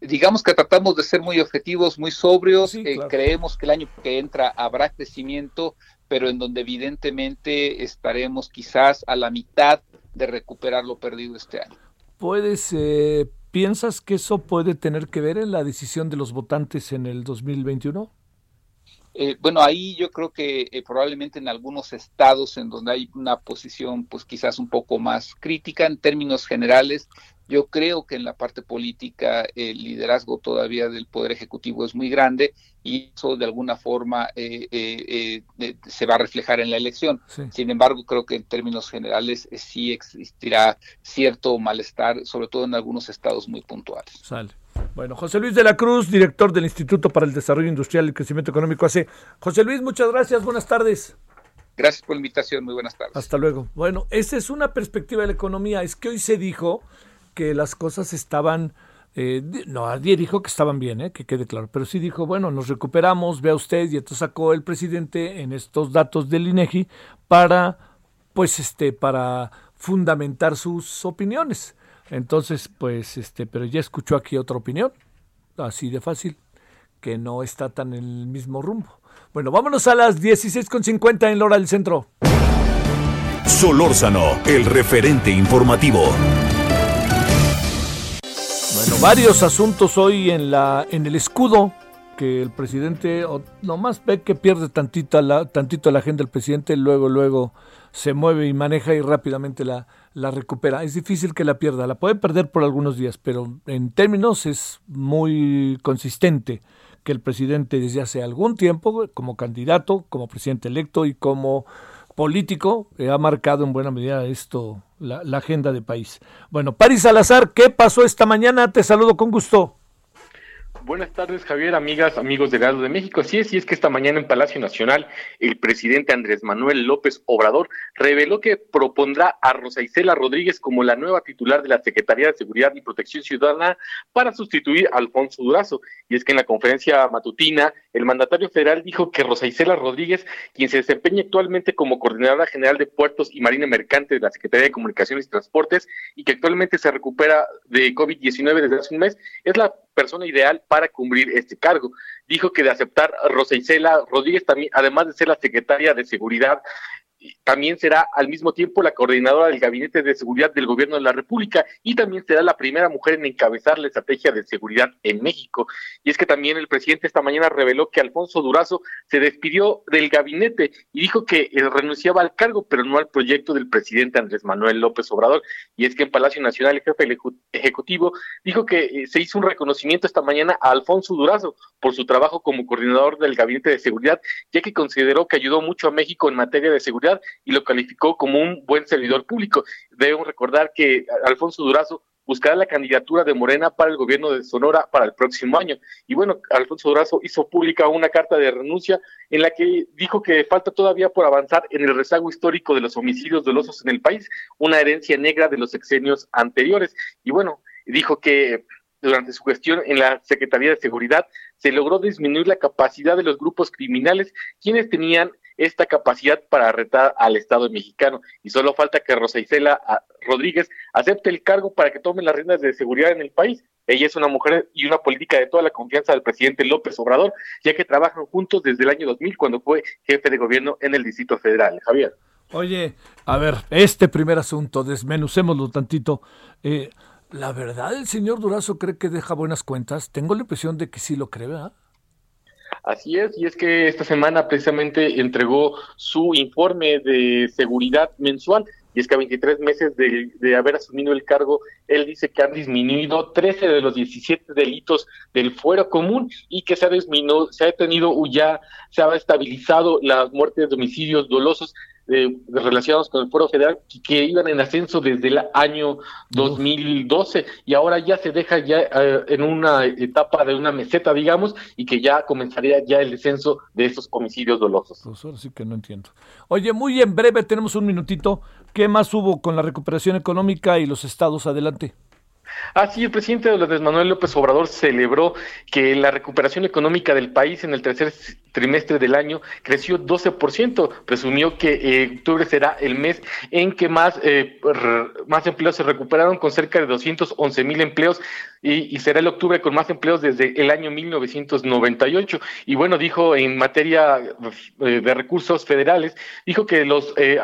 digamos que tratamos de ser muy objetivos, muy sobrios, creemos que el año que entra habrá crecimiento, pero en donde evidentemente estaremos quizás a la mitad de recuperar lo perdido este año. ¿Puedes, eh, piensas que eso puede tener que ver en la decisión de los votantes en el 2021? Eh, bueno, ahí yo creo que eh, probablemente en algunos estados en donde hay una posición pues quizás un poco más crítica en términos generales, yo creo que en la parte política el liderazgo todavía del Poder Ejecutivo es muy grande y eso de alguna forma eh, se va a reflejar en la elección. Sin embargo, creo que en términos generales sí existirá cierto malestar, sobre todo en algunos estados muy puntuales. Sale. Bueno, José Luis de la Cruz, director del Instituto para el Desarrollo Industrial y Crecimiento Económico hace. José Luis, muchas gracias, buenas tardes. Gracias por la invitación, muy buenas tardes. Hasta luego. Bueno, esa es una perspectiva de la economía. Es que hoy se dijo que las cosas estaban, eh, no, nadie dijo que estaban bien, eh, que quede claro, pero sí dijo, bueno, nos recuperamos, vea usted, y entonces sacó el presidente en estos datos del INEGI para, pues, este, para fundamentar sus opiniones. Entonces, pues, este, pero ya escuchó aquí otra opinión, así de fácil, que no está tan en el mismo rumbo. Bueno, vámonos a las 16.50 en Lora del Centro. Solórzano, el referente informativo. Varios asuntos hoy en la en el escudo que el presidente nomás ve que pierde tantito la, tantito la agenda del presidente, luego luego se mueve y maneja y rápidamente la, la recupera. Es difícil que la pierda, la puede perder por algunos días, pero en términos es muy consistente que el presidente desde hace algún tiempo, como candidato, como presidente electo y como político, ha marcado en buena medida esto, la, la agenda de país. Bueno, Paris Salazar, ¿qué pasó esta mañana? Te saludo con gusto. Buenas tardes, Javier, amigas, amigos de Gado de México. Sí es, y es que esta mañana en Palacio Nacional el presidente Andrés Manuel López Obrador reveló que propondrá a Rosa Isela Rodríguez como la nueva titular de la Secretaría de Seguridad y Protección Ciudadana para sustituir a Alfonso Durazo. Y es que en la conferencia matutina el mandatario federal dijo que Rosa Isela Rodríguez, quien se desempeña actualmente como coordinadora general de puertos y marina mercante de la Secretaría de Comunicaciones y Transportes y que actualmente se recupera de COVID-19 desde hace un mes, es la persona ideal para cumplir este cargo. Dijo que de aceptar Rosa Rodríguez también, además de ser la secretaria de Seguridad también será al mismo tiempo la coordinadora del Gabinete de Seguridad del Gobierno de la República y también será la primera mujer en encabezar la estrategia de seguridad en México. Y es que también el presidente esta mañana reveló que Alfonso Durazo se despidió del gabinete y dijo que eh, renunciaba al cargo, pero no al proyecto del presidente Andrés Manuel López Obrador. Y es que en Palacio Nacional el jefe ejecutivo dijo que eh, se hizo un reconocimiento esta mañana a Alfonso Durazo por su trabajo como coordinador del Gabinete de Seguridad, ya que consideró que ayudó mucho a México en materia de seguridad y lo calificó como un buen servidor público. Debemos recordar que Alfonso Durazo buscará la candidatura de Morena para el gobierno de Sonora para el próximo año. Y bueno, Alfonso Durazo hizo pública una carta de renuncia en la que dijo que falta todavía por avanzar en el rezago histórico de los homicidios dolosos en el país, una herencia negra de los sexenios anteriores. Y bueno, dijo que durante su gestión en la Secretaría de Seguridad se logró disminuir la capacidad de los grupos criminales, quienes tenían esta capacidad para retar al Estado mexicano. Y solo falta que Rosa Isela ah, Rodríguez acepte el cargo para que tome las riendas de seguridad en el país. Ella es una mujer y una política de toda la confianza del presidente López Obrador, ya que trabajan juntos desde el año 2000 cuando fue jefe de gobierno en el Distrito Federal. Javier. Oye, a ver, este primer asunto, desmenucémoslo tantito. Eh, la verdad, el señor Durazo cree que deja buenas cuentas. Tengo la impresión de que sí lo cree, ¿verdad? Así es, y es que esta semana precisamente entregó su informe de seguridad mensual, y es que a 23 meses de, haber asumido el cargo, él dice que han disminuido 13 de los 17 delitos del fuero común y que se ha disminuido, se ha tenido ya, se ha estabilizado las muertes de homicidios dolosos eh, relacionados con el Foro Federal que, iban en ascenso desde el año 2012 y ahora ya se deja ya eh, en una etapa de una meseta, digamos, y que ya comenzaría ya el descenso de estos homicidios dolosos. Pues ahora sí que no entiendo. Oye, muy en breve, tenemos un minutito. ¿Qué más hubo con la recuperación económica y los estados? Adelante. Así, el presidente Andrés Manuel López Obrador celebró que la recuperación económica del país en el tercer trimestre del año creció 12%. Presumió que eh, octubre será el mes en que más, eh, más empleos se recuperaron con cerca de 211 mil empleos y, será el octubre con más empleos desde el año 1998. Y bueno, dijo en materia eh, de recursos federales, dijo que los eh,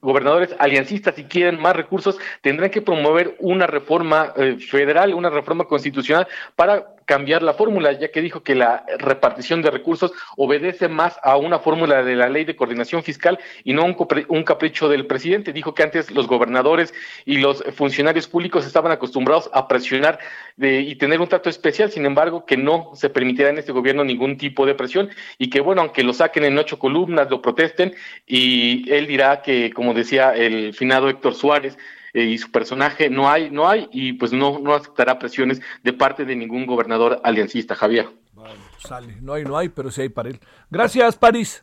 gobernadores aliancistas, si quieren más recursos, tendrán que promover una reforma federal, una reforma constitucional para cambiar la fórmula, ya que dijo que la repartición de recursos obedece más a una fórmula de la ley de coordinación fiscal y no un, un capricho del presidente. Dijo que antes los gobernadores y los funcionarios públicos estaban acostumbrados a presionar de, y tener un trato especial, sin embargo, que no se permitirá en este gobierno ningún tipo de presión y que, bueno, aunque lo saquen en ocho columnas, lo protesten y él dirá que, como decía el finado Héctor Suárez, eh, y su personaje no hay, no hay, y pues no, no aceptará presiones de parte de ningún gobernador aliancista, Javier. Bueno, sale, no hay, no hay, pero sí hay para él. Gracias, París.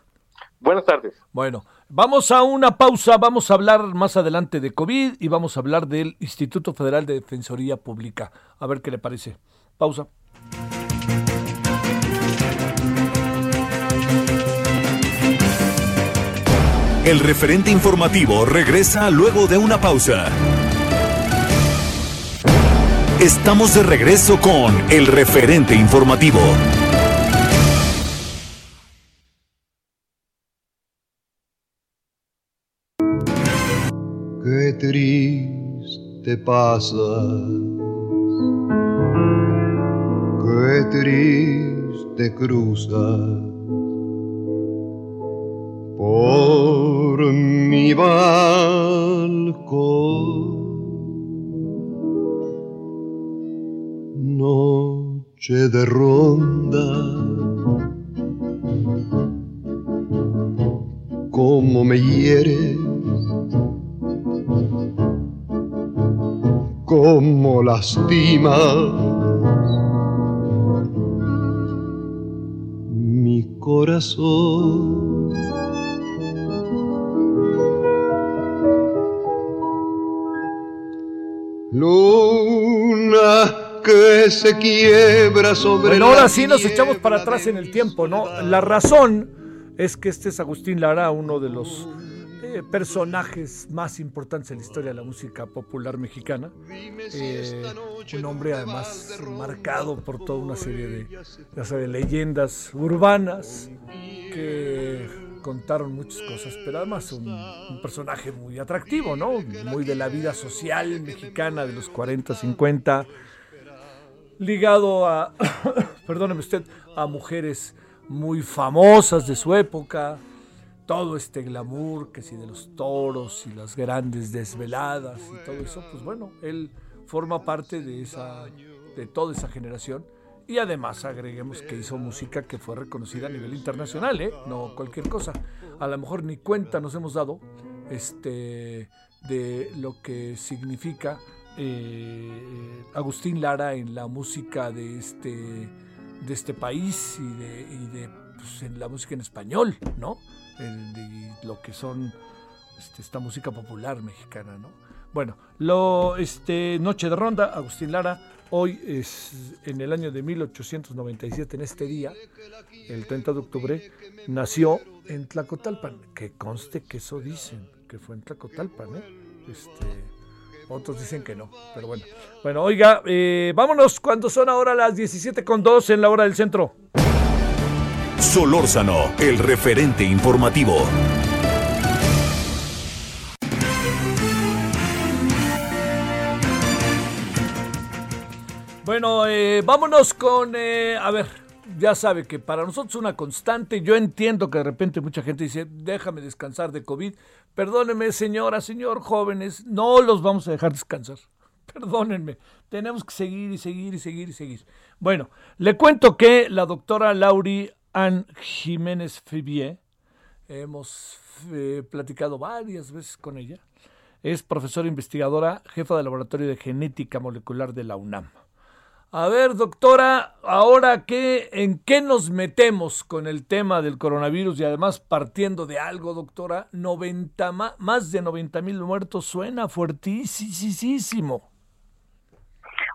Buenas tardes. Bueno, vamos a una pausa, vamos a hablar más adelante de COVID y vamos a hablar del Instituto Federal de Defensoría Pública. A ver qué le parece. Pausa. El referente informativo regresa luego de una pausa. Estamos de regreso con el referente informativo. Qué triste pasa, qué triste cruza por mi balcón. Noche de ronda, como me hieres, como lastimas corazón. Luna que se quiebra sobre Bueno, ahora sí nos echamos para atrás en el tiempo, ¿no? La razón es que este es Agustín Lara, uno de los eh, personajes más importantes en la historia de la música popular mexicana. Eh, un hombre además marcado por toda una serie de, de leyendas urbanas que contaron muchas cosas, pero además un, personaje muy atractivo, ¿no? Muy de la vida social mexicana de los 40, 50, ligado a, perdóneme usted, a mujeres muy famosas de su época, todo este glamour, que si de los toros y las grandes desveladas y todo eso, pues bueno, él forma parte de esa, de toda esa generación y además agreguemos que hizo música que fue reconocida a nivel internacional, ¿eh? no cualquier cosa. A lo mejor ni cuenta nos hemos dado este, de lo que significa eh, Agustín Lara en la música de este, de este país y de, pues, en la música en español, ¿no? de lo que son este, esta música popular mexicana, ¿no? Bueno, lo, este, Noche de Ronda, Agustín Lara, Hoy es en el año de 1897, en este día, el 30 de octubre, nació en Tlacotalpan. Que conste que eso dicen, que fue en Tlacotalpan, ¿eh? Este, otros dicen que no, pero bueno. Bueno, oiga, eh, vámonos cuando son ahora las 17 con 2 en la hora del centro. Solórzano, el referente informativo. Bueno, eh, vámonos con, eh, a ver, ya sabe que para nosotros una constante, yo entiendo que de repente mucha gente dice, déjame descansar de COVID, perdónenme señora, señor, jóvenes, no los vamos a dejar descansar, perdónenme, tenemos que seguir y seguir y seguir y seguir. Bueno, le cuento que la doctora Lauri Ann Jiménez Fibier, hemos eh, platicado varias veces con ella, es profesora investigadora, jefa del Laboratorio de Genética Molecular de la UNAM. A ver, doctora, ahora qué, ¿en qué nos metemos con el tema del coronavirus? Y además, partiendo de algo, doctora, 90, más de 90 mil muertos suena fuertísimo.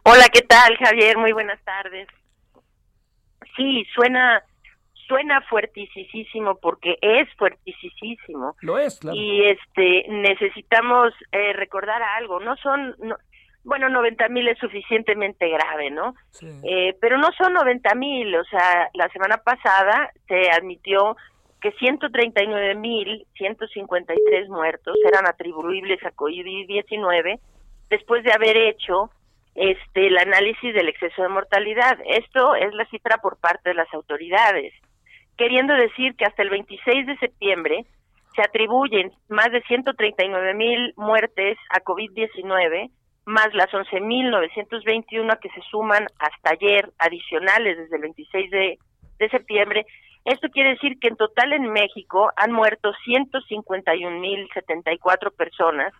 Hola, ¿qué tal, Javier? Muy buenas tardes. Sí, suena suena fuertisísimo porque es fuertisísimo. Lo es, claro. Y este necesitamos eh, recordar algo, no son bueno, 90 mil es suficientemente grave, ¿no? Eh, pero no son 90 mil, o sea, la semana pasada se admitió que 139 mil 153 muertos eran atribuibles a COVID-19 después de haber hecho este el análisis del exceso de mortalidad. Esto es la cifra por parte de las autoridades, queriendo decir que hasta el 26 de septiembre se atribuyen más de 139 mil muertes a COVID-19 más las 11.921 que se suman hasta ayer, adicionales desde el 26 de, de septiembre. Esto quiere decir que en total en México han muerto 151.074 personas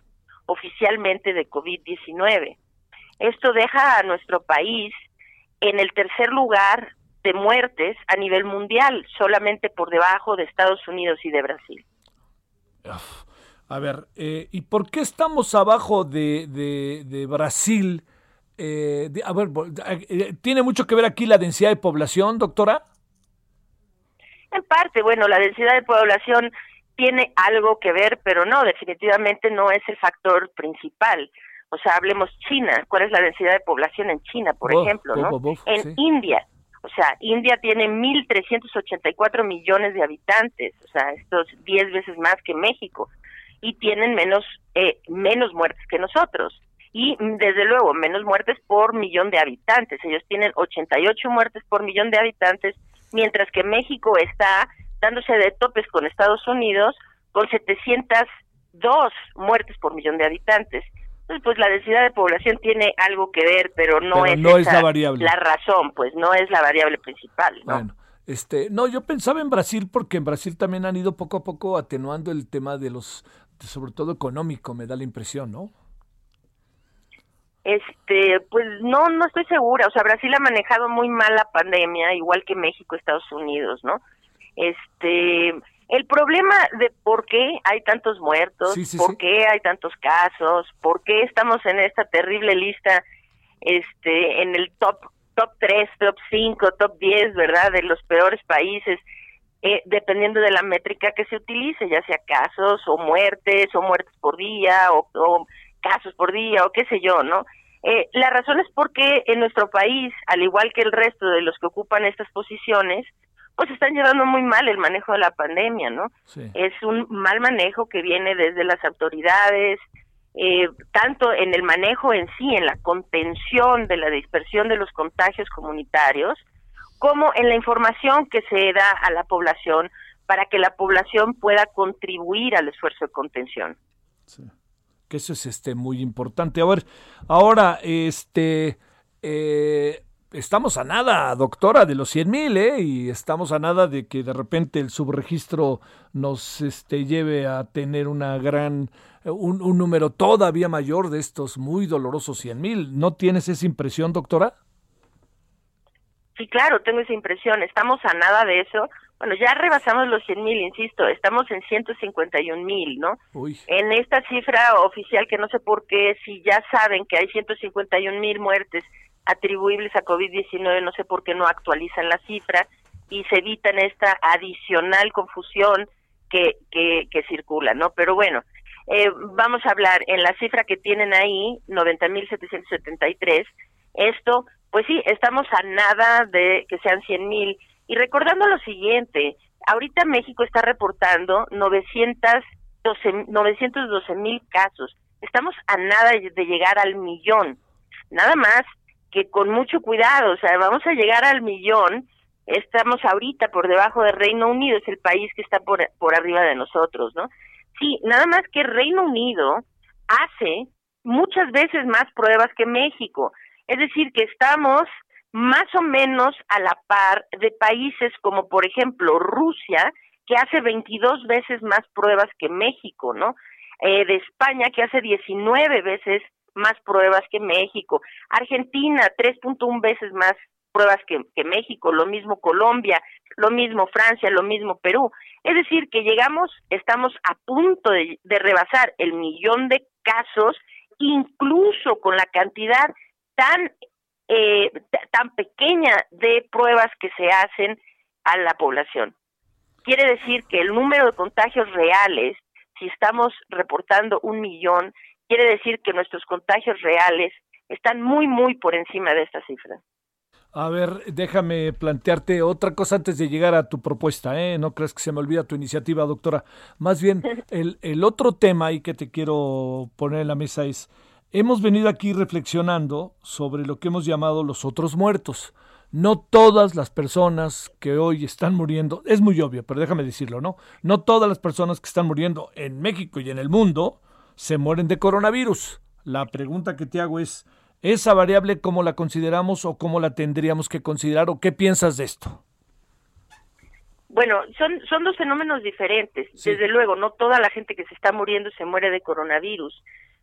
oficialmente de COVID-19. Esto deja a nuestro país en el tercer lugar de muertes a nivel mundial, solamente por debajo de Estados Unidos y de Brasil. A ver, eh, ¿y por qué estamos abajo de, de, Brasil? Eh, a ver, eh, ¿tiene mucho que ver aquí la densidad de población, doctora? En parte, bueno, la densidad de población tiene algo que ver, pero no, definitivamente no es el factor principal. O sea, hablemos China, ¿cuál es la densidad de población en China, por ejemplo, no? en India, o sea, India tiene 1.384 millones de habitantes, o sea, esto es 10 veces más que México y tienen menos, eh, menos muertes que nosotros. Y desde luego, menos muertes por millón de habitantes. Ellos tienen 88 muertes por millón de habitantes, mientras que México está dándose de topes con Estados Unidos con 702 muertes por millón de habitantes. Entonces, pues la densidad de población tiene algo que ver, pero no, es, la variable. La razón, pues no es la variable principal. ¿no? Bueno. Este, no, yo pensaba en Brasil porque en Brasil también han ido poco a poco atenuando el tema de los sobre todo económico, me da la impresión, ¿no? Este, pues no, no estoy segura. O sea, Brasil ha manejado muy mal la pandemia, igual que México, Estados Unidos, ¿no? Este, el problema de por qué hay tantos muertos, por qué hay tantos casos, por qué estamos en esta terrible lista, este, en el top, top 3, top 5, top 10, ¿verdad? De los peores países eh, dependiendo de la métrica que se utilice, ya sea casos o muertes o muertes por día o, casos por día o qué sé yo, ¿no? Eh, la razón es porque en nuestro país, al igual que el resto de los que ocupan estas posiciones, pues están llevando muy mal el manejo de la pandemia, ¿no? Es un mal manejo que viene desde las autoridades, eh, tanto en el manejo en sí, en la contención de la dispersión de los contagios comunitarios, como en la información que se da a la población para que la población pueda contribuir al esfuerzo de contención. Sí. Que eso es este muy importante. A ver, ahora, este, eh, estamos a nada, doctora, de los 100 mil, ¿eh? Y estamos a nada de que de repente el subregistro nos este, lleve a tener una gran, un, número todavía mayor de estos muy dolorosos 100 mil. ¿No tienes esa impresión, doctora? Sí, claro, tengo esa impresión. Estamos a nada de eso. Bueno, ya rebasamos los 100 mil, insisto, estamos en 151 mil, ¿no? En esta cifra oficial, que no sé por qué, si ya saben que hay 151 mil muertes atribuibles a COVID-19, no sé por qué no actualizan la cifra y se evitan esta adicional confusión que, que, que circula, ¿no? Pero bueno, eh, vamos a hablar en la cifra que tienen ahí, 90.773, esto pues sí, estamos a nada de que sean 100 mil. Y recordando lo siguiente, ahorita México está reportando 912 mil casos. Estamos a nada de llegar al millón. Nada más que con mucho cuidado, o sea, vamos a llegar al millón. Estamos ahorita por debajo de Reino Unido, es el país que está por, por arriba de nosotros, ¿no? Sí, nada más que Reino Unido hace muchas veces más pruebas que México. Es decir, que estamos más o menos a la par de países como, por ejemplo, Rusia, que hace 22 veces más pruebas que México, ¿no? Eh, de España, que hace 19 veces más pruebas que México. Argentina, 3.1 veces más pruebas que, México, lo mismo Colombia, lo mismo Francia, lo mismo Perú. Es decir, que llegamos, estamos a punto de rebasar el millón de casos, incluso con la cantidad tan eh, tan pequeña de pruebas que se hacen a la población. Quiere decir que el número de contagios reales, si estamos reportando un millón, quiere decir que nuestros contagios reales están muy, muy por encima de esta cifra. A ver, déjame plantearte otra cosa antes de llegar a tu propuesta, ¿eh? No crees que se me olvida tu iniciativa, doctora. Más bien, el, el otro tema ahí que te quiero poner en la mesa es, hemos venido aquí reflexionando sobre lo que hemos llamado los otros muertos. No todas las personas que hoy están muriendo, es muy obvio, pero déjame decirlo, ¿no? No todas las personas que están muriendo en México y en el mundo se mueren de coronavirus. La pregunta que te hago es, ¿Esa variable cómo la consideramos o cómo la tendríamos que considerar o qué piensas de esto? Bueno, son, son dos fenómenos diferentes. Desde luego, no toda la gente que se está muriendo se muere de coronavirus,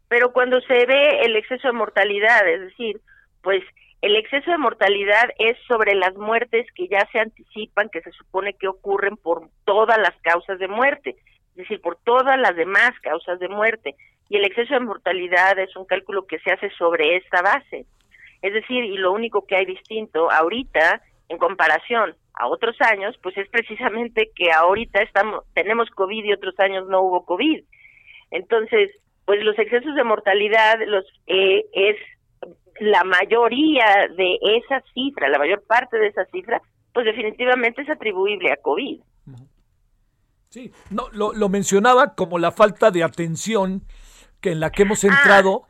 pero cuando se ve el exceso de mortalidad, es decir, pues el exceso de mortalidad es sobre las muertes que ya se anticipan, que se supone que ocurren por todas las causas de muerte, es decir, por todas las demás causas de muerte y el exceso de mortalidad es un cálculo que se hace sobre esta base. Es decir, y lo único que hay distinto ahorita en comparación a otros años, pues es precisamente que ahorita estamos tenemos COVID y otros años no hubo COVID. Entonces, pues los excesos de mortalidad los eh, es la mayoría de esa cifra, la mayor parte de esa cifra, pues definitivamente es atribuible a COVID. Sí, no, lo, lo mencionaba como la falta de atención que en la que hemos ah. entrado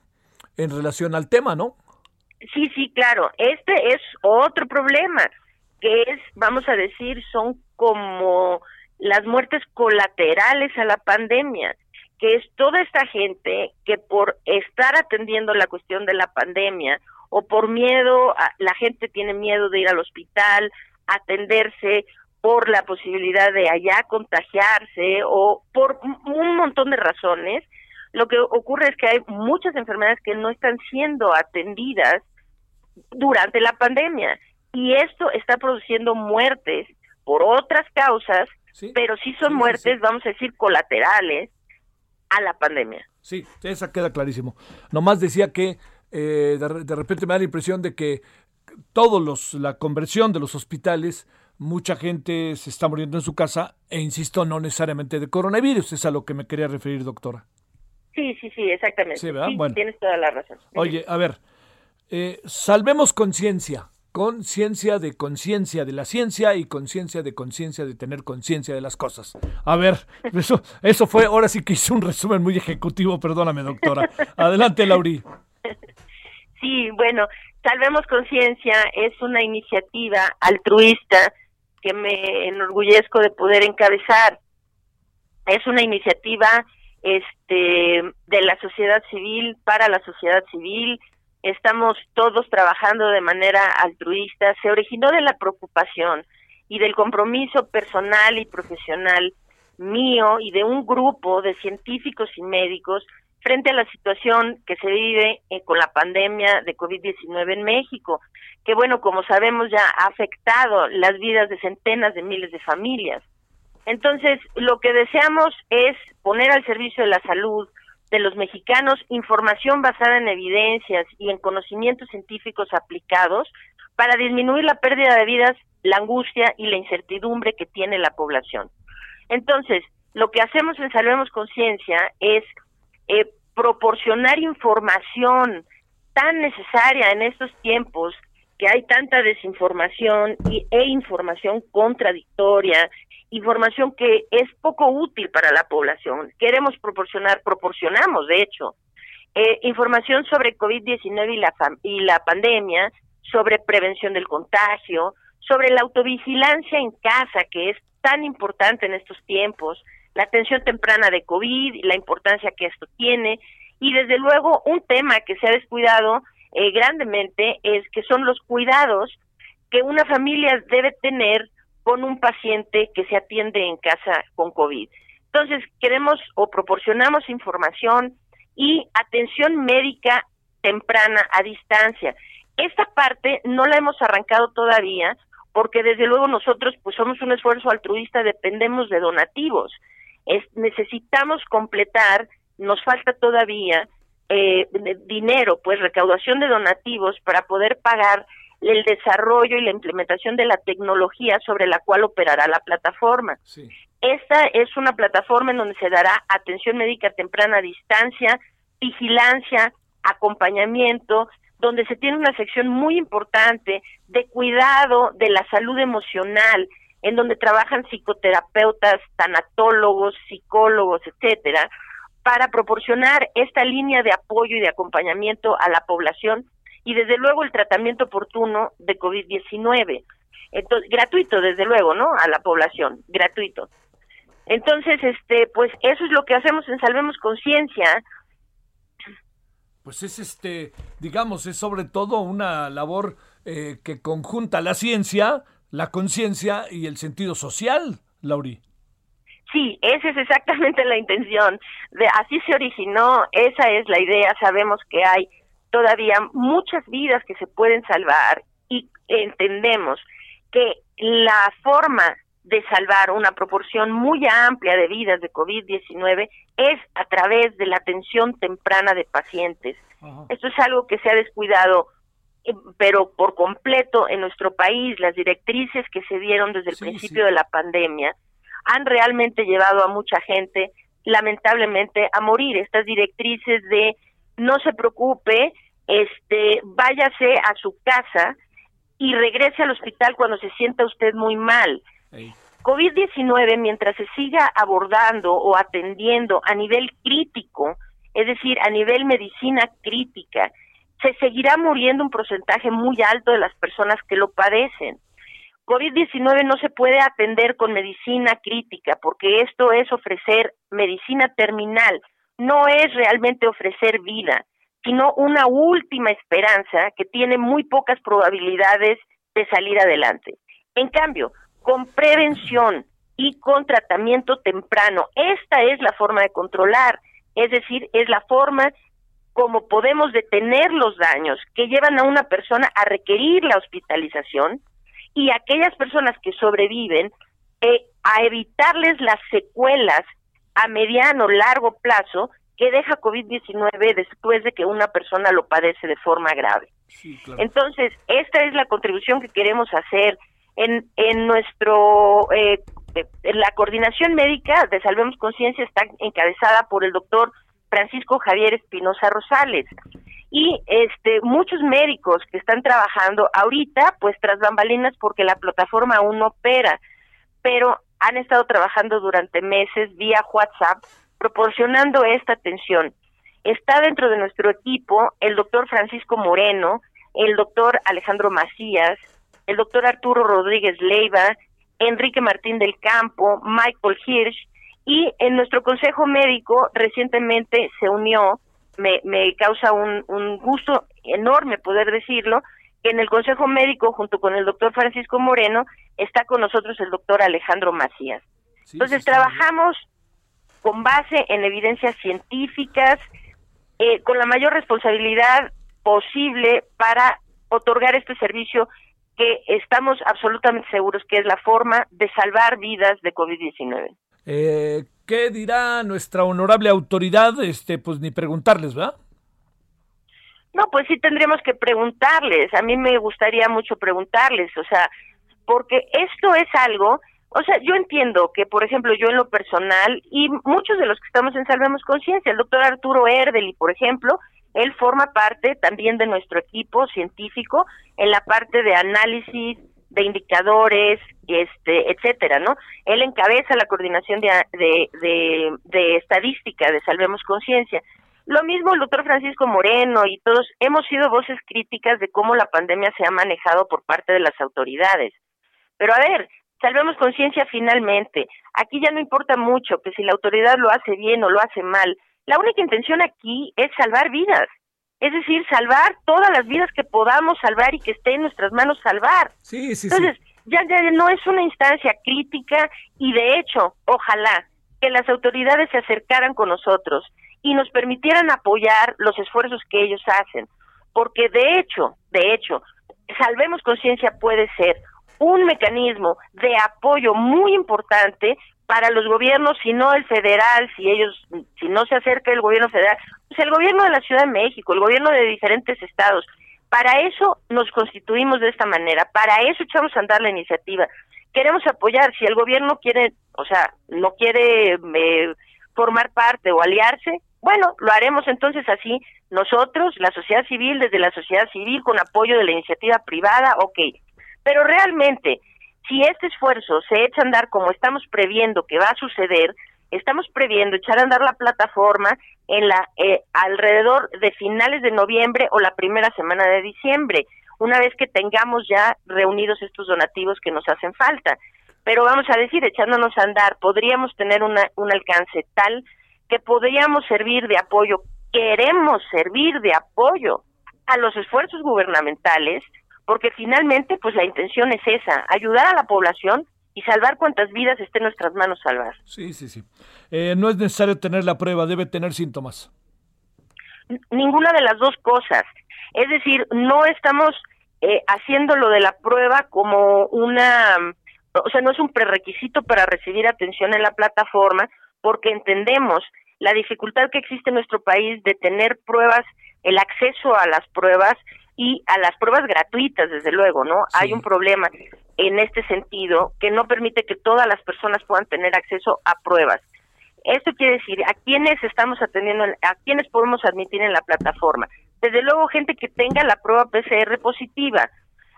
en relación al tema, ¿no? Sí, sí, claro. Este es otro problema, que es, vamos a decir, son como las muertes colaterales a la pandemia, que es toda esta gente que por estar atendiendo la cuestión de la pandemia o por miedo, la gente tiene miedo de ir al hospital, atenderse por la posibilidad de allá contagiarse o por un montón de razones, lo que ocurre es que hay muchas enfermedades que no están siendo atendidas durante la pandemia. Y esto está produciendo muertes por otras causas, pero sí son muertes, vamos a decir, colaterales a la pandemia. Sí, esa queda clarísimo. Nomás decía que eh, de, de, repente me da la impresión de que todos los, la conversión de los hospitales, mucha gente se está muriendo en su casa e insisto, no necesariamente de coronavirus, es a lo que me quería referir, doctora. Sí, sí, sí, exactamente. Sí, ¿verdad? bueno. Tienes toda la razón. Oye, a ver, eh, salvemos conciencia, conciencia de conciencia de la ciencia y conciencia de conciencia de tener conciencia de las cosas. A ver, eso, eso fue, ahora sí que hice un resumen muy ejecutivo, perdóname doctora. Adelante, Lauri. Sí, bueno, Salvemos Conciencia es una iniciativa altruista que me enorgullezco de poder encabezar. Es una iniciativa este de la sociedad civil para la sociedad civil estamos todos trabajando de manera altruista se originó de la preocupación y del compromiso personal y profesional mío y de un grupo de científicos y médicos frente a la situación que se vive eh, con la pandemia de COVID-19 en México, que bueno, como sabemos ya ha afectado las vidas de centenas de miles de familias. Entonces, lo que deseamos es poner al servicio de la salud de los mexicanos información basada en evidencias y en conocimientos científicos aplicados para disminuir la pérdida de vidas, la angustia y la incertidumbre que tiene la población. Entonces, lo que hacemos en Salvemos Conciencia es eh, proporcionar información tan necesaria en estos tiempos que hay tanta desinformación y, e información contradictoria información que es poco útil para la población. Queremos proporcionar, proporcionamos de hecho, eh, información sobre COVID-19 y la, y la pandemia, sobre prevención del contagio, sobre la autovigilancia en casa, que es tan importante en estos tiempos, la atención temprana de COVID la importancia que esto tiene, y desde luego un tema que se ha descuidado eh, grandemente es que son los cuidados que una familia debe tener con un paciente que se atiende en casa con COVID. Entonces, queremos o proporcionamos información y atención médica temprana a distancia. Esta parte no la hemos arrancado todavía porque desde luego nosotros pues somos un esfuerzo altruista, dependemos de donativos. Es, necesitamos completar, nos falta todavía eh, dinero, pues recaudación de donativos para poder pagar el desarrollo y la implementación de la tecnología sobre la cual operará la plataforma. Esta es una plataforma en donde se dará atención médica temprana a distancia, vigilancia, acompañamiento, donde se tiene una sección muy importante de cuidado de la salud emocional, en donde trabajan psicoterapeutas, tanatólogos, psicólogos, etcétera, para proporcionar esta línea de apoyo y de acompañamiento a la población y desde luego el tratamiento oportuno de COVID-19. Entonces, gratuito desde luego, ¿no? A la población, gratuito. Entonces, este, pues eso es lo que hacemos en Salvemos Conciencia. Pues es este, digamos, es sobre todo una labor eh, que conjunta la ciencia, la conciencia y el sentido social, Lauri. Sí, esa es exactamente la intención. De, así se originó, esa es la idea. Sabemos que hay todavía muchas vidas que se pueden salvar y entendemos que la forma de salvar una proporción muy amplia de vidas de COVID-19 es a través de la atención temprana de pacientes. Esto es algo que se ha descuidado, eh, pero por completo en nuestro país, las directrices que se dieron desde el principio de la pandemia han realmente llevado a mucha gente, lamentablemente, a morir. Estas directrices de no se preocupe, este, váyase a su casa y regrese al hospital cuando se sienta usted muy mal. COVID-19, mientras se siga abordando o atendiendo a nivel crítico, es decir, a nivel medicina crítica, se seguirá muriendo un porcentaje muy alto de las personas que lo padecen. COVID-19 no se puede atender con medicina crítica porque esto es ofrecer medicina terminal, no es realmente ofrecer vida, sino una última esperanza que tiene muy pocas probabilidades de salir adelante. En cambio, con prevención y con tratamiento temprano. Esta es la forma de controlar, es decir, es la forma como podemos detener los daños que llevan a una persona a requerir la hospitalización y aquellas personas que sobreviven eh, a evitarles las secuelas a mediano largo plazo que deja COVID-19 después de que una persona lo padece de forma grave. Entonces, esta es la contribución que queremos hacer en, en nuestro, eh, la coordinación médica de Salvemos Conciencia está encabezada por el doctor Francisco Javier Espinosa Rosales y este muchos médicos que están trabajando ahorita pues tras bambalinas porque la plataforma aún no opera pero han estado trabajando durante meses vía WhatsApp proporcionando esta atención está dentro de nuestro equipo el doctor Francisco Moreno el doctor Alejandro Macías el doctor Arturo Rodríguez Leiva, Enrique Martín del Campo, Michael Hirsch, y en nuestro consejo médico recientemente se unió, me, me causa un, un gusto enorme poder decirlo, que en el consejo médico junto con el doctor Francisco Moreno está con nosotros el doctor Alejandro Macías. Entonces trabajamos con base en evidencias científicas, eh, con la mayor responsabilidad posible para otorgar este servicio que estamos absolutamente seguros que es la forma de salvar vidas de COVID-19. Eh, ¿Qué dirá nuestra honorable autoridad? Este, pues ni preguntarles, ¿verdad? No, pues sí tendríamos que preguntarles. A mí me gustaría mucho preguntarles, o sea, porque esto es algo, o sea, yo entiendo que, por ejemplo, yo en lo personal y muchos de los que estamos en Salvemos Conciencia, el doctor Arturo Erdeli, por ejemplo, él forma parte también de nuestro equipo científico en la parte de análisis de indicadores, este, etcétera, ¿no? Él encabeza la coordinación de, de, de, estadística de Salvemos Conciencia. Lo mismo el doctor Francisco Moreno y todos hemos sido voces críticas de cómo la pandemia se ha manejado por parte de las autoridades. Pero a ver, salvemos conciencia finalmente. Aquí ya no importa mucho que si la autoridad lo hace bien o lo hace mal. La única intención aquí es salvar vidas, es decir, salvar todas las vidas que podamos salvar y que esté en nuestras manos salvar. Sí, sí, Entonces, Ya, ya no es una instancia crítica y de hecho, ojalá que las autoridades se acercaran con nosotros y nos permitieran apoyar los esfuerzos que ellos hacen, porque de hecho, de hecho, Salvemos Conciencia puede ser un mecanismo de apoyo muy importante para los gobiernos, si no el federal, si ellos, si no se acerca el gobierno federal, Pues el gobierno de la Ciudad de México, el gobierno de diferentes estados. Para eso nos constituimos de esta manera, para eso echamos a andar la iniciativa. Queremos apoyar, si el gobierno quiere, o sea, no quiere eh, formar parte o aliarse, bueno, lo haremos entonces así nosotros, la sociedad civil, desde la sociedad civil, con apoyo de la iniciativa privada, ok. Pero realmente, si este esfuerzo se echa a andar como estamos previendo que va a suceder, estamos previendo echar a andar la plataforma en la eh, alrededor de finales de noviembre o la primera semana de diciembre, una vez que tengamos ya reunidos estos donativos que nos hacen falta. Pero vamos a decir, echándonos a andar, podríamos tener una, un alcance tal que podríamos servir de apoyo, queremos servir de apoyo a los esfuerzos gubernamentales, porque finalmente pues la intención es esa, ayudar a la población y salvar cuantas vidas esté en nuestras manos salvar. Sí, sí, sí. Eh, no es necesario tener la prueba, debe tener síntomas. Ninguna de las dos cosas. Es decir, no estamos eh, haciendo lo de la prueba como una, o sea, no es un prerequisito para recibir atención en la plataforma, porque entendemos la dificultad que existe en nuestro país de tener pruebas, el acceso a las pruebas y a las pruebas gratuitas, desde luego, ¿no? Hay un problema en este sentido que no permite que todas las personas puedan tener acceso a pruebas. Esto quiere decir, ¿a quiénes estamos atendiendo, a quiénes podemos admitir en la plataforma? Desde luego, gente que tenga la prueba PCR positiva.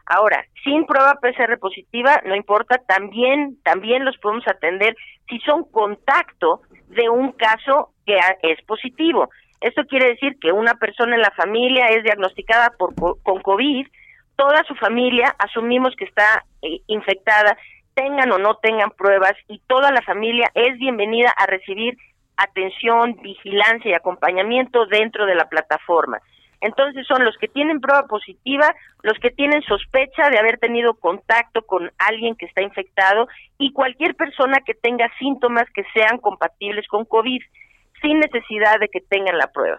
Ahora, sin prueba PCR positiva, no importa, también, también los podemos atender si son contacto de un caso que es positivo. Esto quiere decir que una persona en la familia es diagnosticada por, con COVID, toda su familia asumimos que está eh, infectada, tengan o no tengan pruebas, y toda la familia es bienvenida a recibir atención, vigilancia y acompañamiento dentro de la plataforma. Entonces son los que tienen prueba positiva, los que tienen sospecha de haber tenido contacto con alguien que está infectado y cualquier persona que tenga síntomas que sean compatibles con COVID, sin necesidad de que tengan la prueba.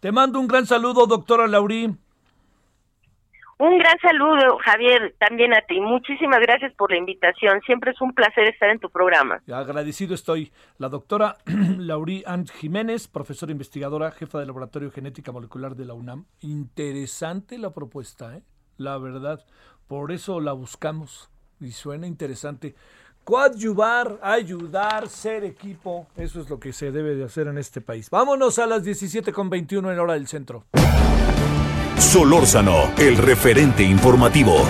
Te mando un gran saludo, doctora Laurí. Un gran saludo, Javier, también a ti. Muchísimas gracias por la invitación. Siempre es un placer estar en tu programa. Agradecido estoy. La doctora Laurí Ant Jiménez, profesora investigadora, jefa del Laboratorio de Genética Molecular de la UNAM. Interesante la propuesta, ¿eh? La verdad. Por eso la buscamos. Y suena interesante. Coadyuvar, ayudar, ser equipo. Eso es lo que se debe de hacer en este país. Vámonos a las 17.21 en hora del centro. Solórzano, el referente informativo.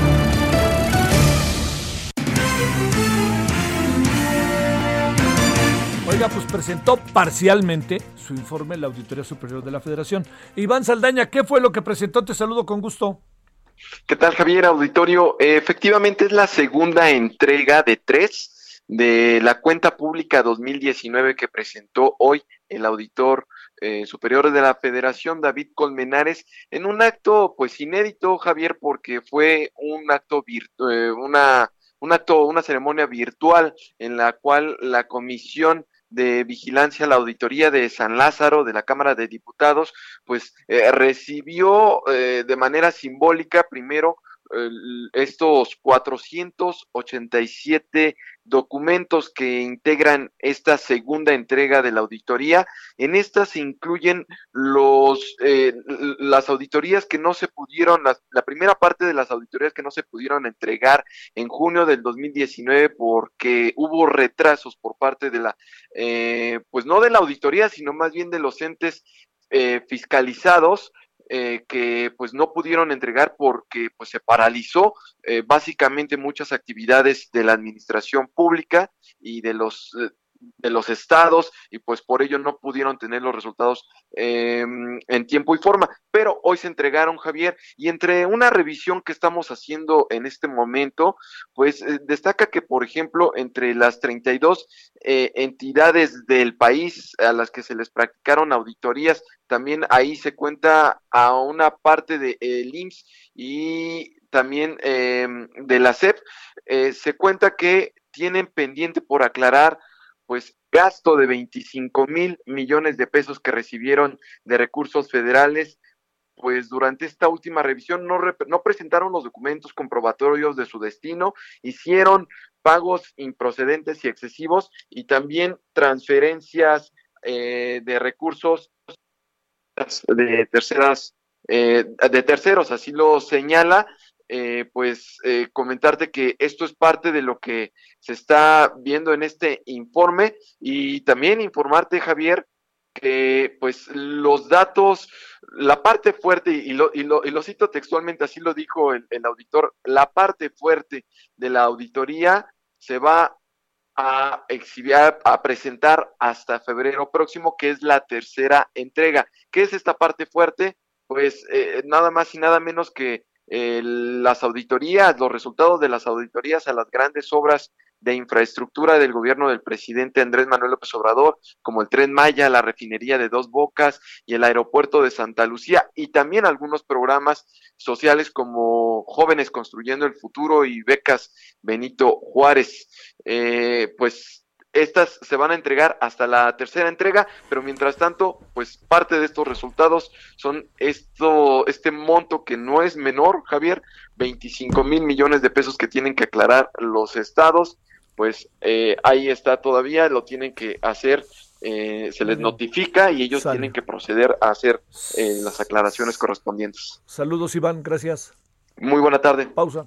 Oiga, pues presentó parcialmente su informe la Auditoría Superior de la Federación. Iván Saldaña, ¿qué fue lo que presentó? Te saludo con gusto. ¿Qué tal, Javier Auditorio? efectivamente es la segunda entrega de tres de la cuenta pública 2019 que presentó hoy el auditor eh, superior de la Federación, David Colmenares, en un acto pues inédito, Javier, porque fue un acto eh, una una ceremonia virtual en la cual la comisión de vigilancia, la auditoría de San Lázaro de la Cámara de Diputados, pues eh, recibió de manera simbólica primero estos 487 documentos que integran esta segunda entrega de la auditoría. En estas se incluyen los eh, las auditorías que no se pudieron, la, primera parte de las auditorías que no se pudieron entregar en junio del 2019 porque hubo retrasos por parte de la, eh, pues no de la auditoría, sino más bien de los entes eh, fiscalizados eh, que pues no pudieron entregar porque pues se paralizó eh, básicamente muchas actividades de la administración pública y de los eh, de los estados y pues por ello no pudieron tener los resultados em, en tiempo y forma. Pero hoy se entregaron, Javier, y entre una revisión que estamos haciendo en este momento, pues eh, destaca que, por ejemplo, entre las 32 eh, entidades del país a las que se les practicaron auditorías, también ahí se cuenta a una parte de el IMSS y también em, de la CEP, eh, se cuenta que tienen pendiente por aclarar pues gasto de 25 mil millones de pesos que recibieron de recursos federales, pues durante esta última revisión no, no presentaron los documentos comprobatorios de su destino, hicieron pagos improcedentes y excesivos y también transferencias eh, de recursos de terceras eh, de terceros, así lo señala, eh, pues eh, comentarte que esto es parte de lo que se está viendo en este informe y también informarte, Javier, que pues los datos, la parte fuerte, y lo, y lo, y lo cito textualmente, así lo dijo el, auditor, la parte fuerte de la auditoría se va a exhibir, a presentar hasta febrero próximo, que es la tercera entrega. ¿Qué es esta parte fuerte? Pues eh, nada más y nada menos que las auditorías, los resultados de las auditorías a las grandes obras de infraestructura del gobierno del presidente Andrés Manuel López Obrador, como el tren Maya, la refinería de Dos Bocas y el aeropuerto de Santa Lucía, y también algunos programas sociales como Jóvenes Construyendo el Futuro y becas Benito Juárez. Eh, pues estas se van a entregar hasta la tercera entrega, pero mientras tanto, pues parte de estos resultados son esto, este monto que no es menor, Javier, 25 mil millones de pesos que tienen que aclarar los estados, pues eh, ahí está todavía, lo tienen que hacer, eh, se les notifica y ellos tienen que proceder a hacer eh, las aclaraciones correspondientes. Saludos, Iván, gracias. Muy buena tarde. Pausa.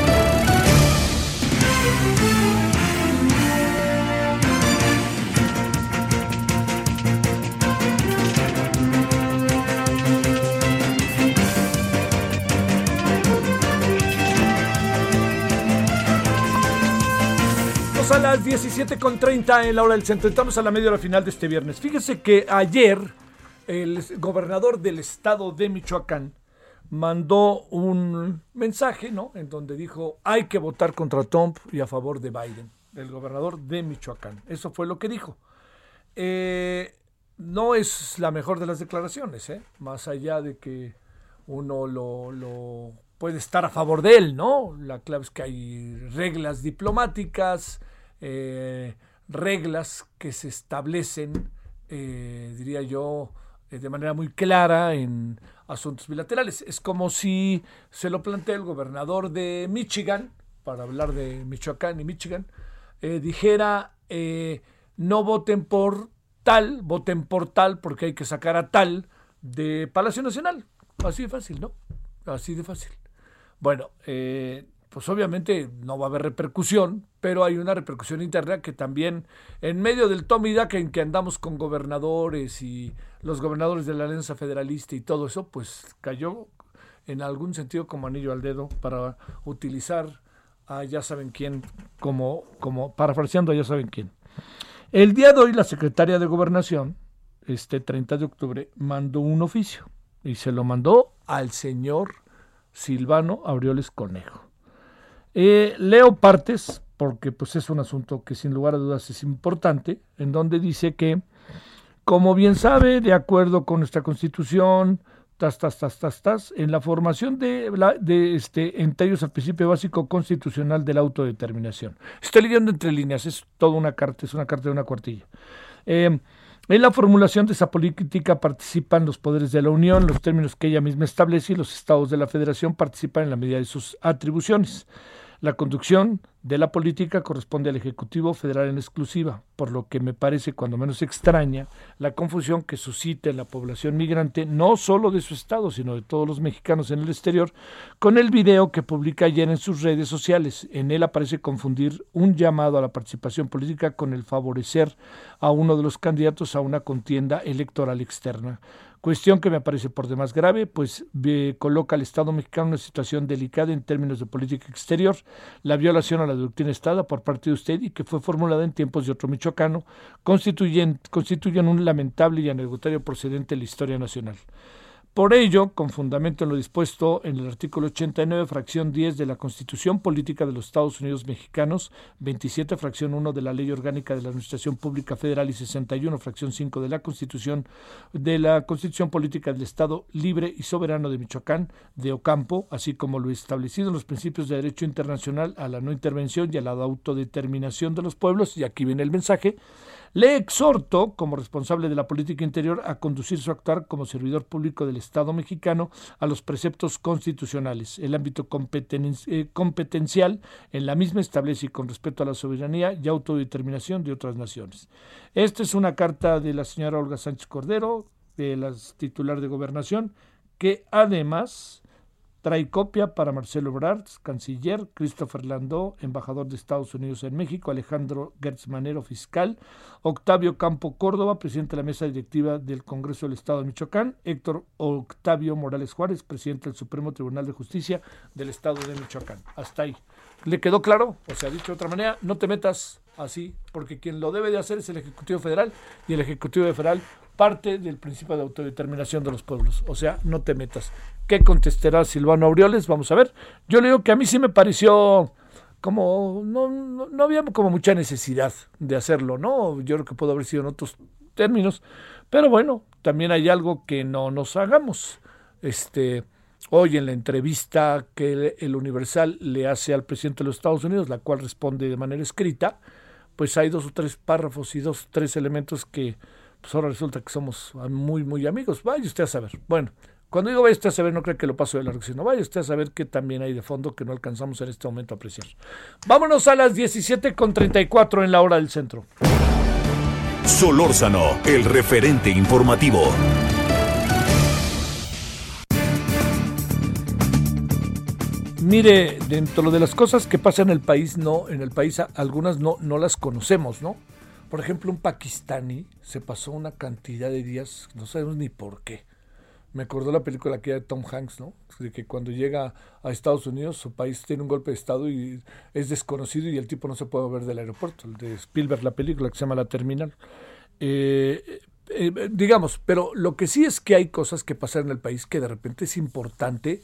17.30 en la hora del centro. Estamos a la media hora final de este viernes. Fíjese que ayer el gobernador del estado de Michoacán mandó un mensaje, ¿no? En donde dijo, hay que votar contra Trump y a favor de Biden. El gobernador de Michoacán. Eso fue lo que dijo. Eh, no es la mejor de las declaraciones, ¿eh? Más allá de que uno lo, lo puede estar a favor de él, ¿no? La clave es que hay reglas diplomáticas, eh, reglas que se establecen, eh, diría yo, eh, de manera muy clara en asuntos bilaterales. Es como si se lo plantea el gobernador de Michigan, para hablar de Michoacán y Michigan, dijera, no voten por tal, voten por tal, porque hay que sacar a tal de Palacio Nacional. Así de fácil, ¿no? Así de fácil. Bueno, eh, pues obviamente no va a haber repercusión, pero hay una repercusión interna que también en medio del Tommy y en que andamos con gobernadores y los gobernadores de la Alianza Federalista y todo eso, pues cayó en algún sentido como anillo al dedo para utilizar a ya saben quién como, como parafraseando a ya saben quién. El día de hoy la secretaria de Gobernación, este 30 de octubre, mandó un oficio y se lo mandó al señor Silvano Aureoles Conejo eh, leo partes, porque pues es un asunto que sin lugar a dudas es importante, en donde dice que, como bien sabe, de acuerdo con nuestra constitución, tas, tas, tas, tas, tas, en la formación de, de este, entre ellos al principio básico constitucional de la autodeterminación. Estoy leyendo entre líneas, es toda una carta, es una carta de una cuartilla. Eh, en la formulación de esa política participan los poderes de la Unión, los términos que ella misma establece y los estados de la Federación participan en la medida de sus atribuciones. La conducción de la política corresponde al Ejecutivo Federal en exclusiva, por lo que me parece cuando menos extraña la confusión que suscita en la población migrante, no solo de su estado, sino de todos los mexicanos en el exterior, con el video que publica ayer en sus redes sociales. En él aparece confundir un llamado a la participación política con el favorecer a uno de los candidatos a una contienda electoral externa cuestión que me parece por demás grave, pues coloca al Estado mexicano en una situación delicada en términos de política exterior, la violación a la doctrina Estado por parte de usted y que fue formulada en tiempos de otro michoacano, constituyen, constituyen un lamentable y anecdotario procedente de la historia nacional. Por ello, con fundamento en lo dispuesto en el artículo 89, fracción 10 de la Constitución Política de los Estados Unidos Mexicanos, 27, fracción 1 de la Ley Orgánica de la Administración Pública Federal y 61, fracción 5 de la Constitución de la Constitución Política del Estado Libre y Soberano de Michoacán, de Ocampo, así como lo establecido en los principios de derecho internacional a la no intervención y a la autodeterminación de los pueblos, y aquí viene el mensaje, Le exhorto, como responsable de la política interior, a conducir su actuar como servidor público del Estado mexicano a los preceptos constitucionales. El ámbito eh, competencial en la misma establece con respeto a la soberanía y autodeterminación de otras naciones. Esta es una carta de la señora Olga Sánchez Cordero, de la titular de gobernación, que además trae copia para Marcelo Ebrard, canciller, Christopher Landó, embajador de Estados Unidos en México, Alejandro Gertz Manero, fiscal, Octavio Campo Córdoba, presidente de la mesa directiva del Congreso del Estado de Michoacán, Héctor Octavio Morales Juárez, presidente del Supremo Tribunal de Justicia del Estado de Michoacán. Hasta ahí. ¿Le quedó claro? O sea, dicho de otra manera, no te metas así, porque quien lo debe de hacer es el Ejecutivo Federal y el Ejecutivo Federal parte del principio de autodeterminación de los pueblos. O sea, no te metas. ¿Qué contestará Silvano Aureoles? Vamos a ver. Yo le digo que a mí sí me pareció como, no, no, había como mucha necesidad de hacerlo, ¿no? Yo creo que pudo haber sido en otros términos, pero bueno, también hay algo que no nos hagamos. Este, hoy en la entrevista que el Universal le hace al presidente de los Estados Unidos, la cual responde de manera escrita, pues hay dos o tres párrafos y dos o tres elementos que pues ahora resulta que somos muy, muy amigos. Vaya usted a saber. Bueno, cuando digo vaya usted a saber, no creo que lo paso de largo, sino vaya usted a saber que también hay de fondo que no alcanzamos en este momento a apreciar. Vámonos a las 17.34 en la hora del centro. Solórzano, el referente informativo. Mire, dentro de las cosas que pasan en el país, no, en el país algunas no, no las conocemos, ¿no? Por ejemplo, un pakistaní se pasó una cantidad de días, no sabemos ni por qué. Me acordó la película que de Tom Hanks, ¿no? De que cuando llega a Estados Unidos, su país tiene un golpe de Estado y es desconocido y el tipo no se puede ver del aeropuerto. El de Spielberg, la película que se llama La Terminal. Eh, eh, digamos, pero lo que sí es que hay cosas que pasan en el país que de repente es importante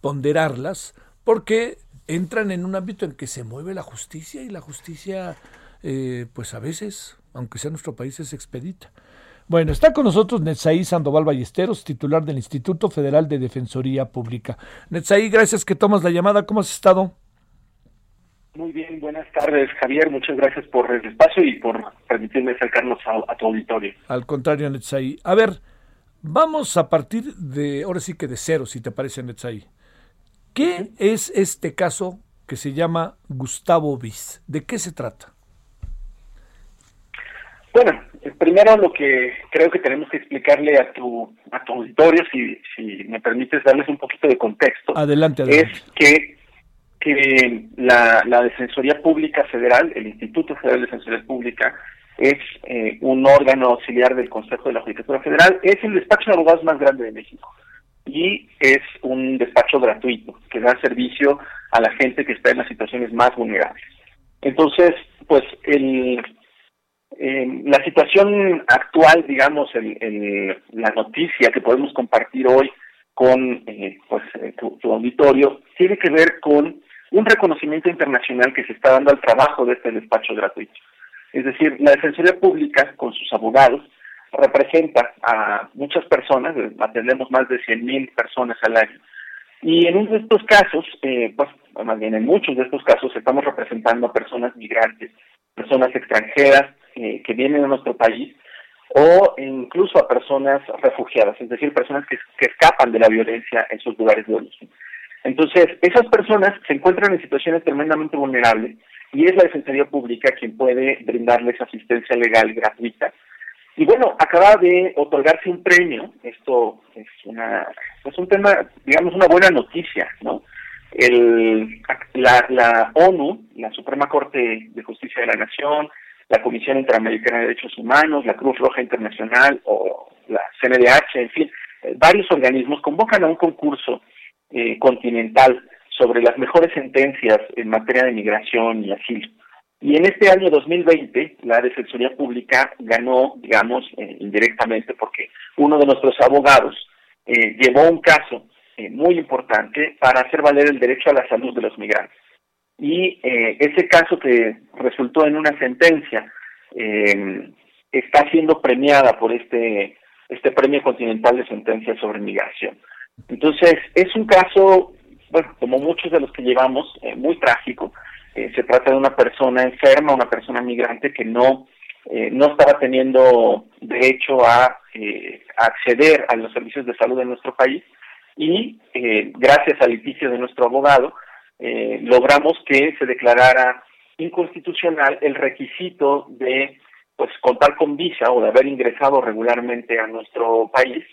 ponderarlas porque entran en un ámbito en que se mueve la justicia y la justicia eh, pues a veces, aunque sea nuestro país, es expedita. Bueno, está con nosotros Netzaí Sandoval Ballesteros, titular del Instituto Federal de Defensoría Pública. Netzaí, gracias que tomas la llamada. ¿Cómo has estado? Muy bien, buenas tardes, Javier. Muchas gracias por el espacio y por permitirme acercarnos a, tu auditorio. Al contrario, Netzaí. A ver, vamos a partir de, ahora sí que de cero, si te parece, Netzaí. ¿Qué es este caso que se llama Gustavo Bis? ¿De qué se trata? Bueno, primero lo que creo que tenemos que explicarle a tu, a tu auditorio, si, si me permites darles un poquito de contexto, adelante, es que, que la, la Defensoría Pública Federal, el Instituto Federal de Defensoría Pública, es eh, un órgano auxiliar del Consejo de la Judicatura Federal, es el despacho de abogados más grande de México y es un despacho gratuito que da servicio a la gente que está en las situaciones más vulnerables. Entonces, pues el, la situación actual, digamos, el, la noticia que podemos compartir hoy con eh, pues, eh, tu, auditorio, tiene que ver con un reconocimiento internacional que se está dando al trabajo de este despacho gratuito. Es decir, la Defensoría Pública, con sus abogados, representa a muchas personas, atendemos más de 100.000 personas al año, y en estos casos, eh, pues más bien en muchos de estos casos, estamos representando a personas migrantes, personas extranjeras eh, que vienen a nuestro país o incluso a personas refugiadas, es decir, personas que, escapan de la violencia en sus lugares de origen. Entonces, esas personas se encuentran en situaciones tremendamente vulnerables y es la Defensoría Pública quien puede brindarles asistencia legal gratuita. Y bueno, acaba de otorgarse un premio, esto es una es un tema, digamos, una buena noticia, ¿no? El, la, la ONU, la Suprema Corte de Justicia de la Nación, la Comisión Interamericana de Derechos Humanos, la Cruz Roja Internacional o la CNDH, en fin, eh, varios organismos convocan a un concurso eh, continental sobre las mejores sentencias en materia de migración y asilo. Y en este año 2020, la Defensoría Pública ganó, digamos, eh, indirectamente, porque uno de nuestros abogados llevó un caso muy importante para hacer valer el derecho a la salud de los migrantes y eh, ese caso que resultó en una sentencia eh, está siendo premiada por este este premio continental de sentencias sobre migración. Entonces es un caso, bueno, como muchos de los que llevamos, eh, muy trágico. se trata de una persona enferma, una persona migrante que no no estaba teniendo derecho a, acceder a los servicios de salud en nuestro país y gracias al litigio de nuestro abogado logramos que se declarara inconstitucional el requisito de pues contar con visa o de haber ingresado regularmente a nuestro país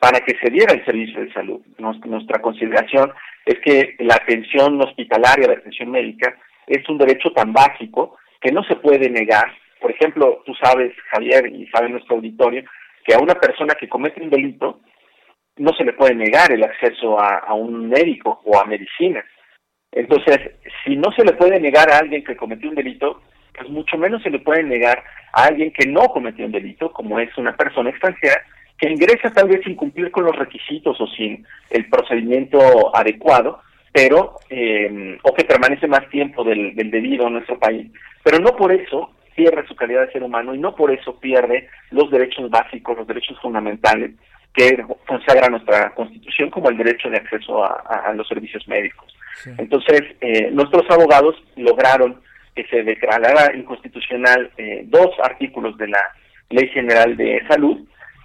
para que se diera el servicio de salud. nuestra consideración es que la atención hospitalaria, la atención médica, es un derecho tan básico que no se puede negar por ejemplo, tú sabes, Javier, y sabe nuestro auditorio, que a una persona que comete un delito no se le puede negar el acceso a, un médico o a medicina. Entonces, si no se le puede negar a alguien que cometió un delito, pues mucho menos se le puede negar a alguien que no cometió un delito, como es una persona extranjera, que ingresa tal vez sin cumplir con los requisitos o sin el procedimiento adecuado, pero eh, o que permanece más tiempo del, debido en nuestro país. Pero no por eso pierde su calidad de ser humano y no por eso pierde los derechos básicos, los derechos fundamentales que consagra nuestra Constitución como el derecho de acceso a, los servicios médicos. Entonces, eh, nuestros abogados lograron que se declarara inconstitucional eh, dos artículos de la Ley General de Salud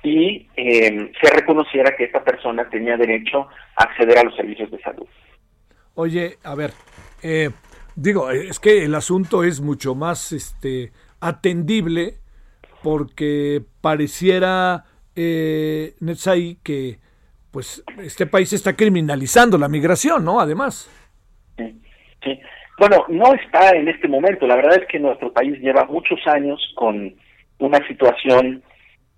y eh, se reconociera que esta persona tenía derecho a acceder a los servicios de salud. Oye, a ver, eh, Digo, es que el asunto es mucho más este, atendible porque pareciera, eh, que pues este país está criminalizando la migración, ¿no? Además. Sí, Bueno, no está en este momento. La verdad es que nuestro país lleva muchos años con una situación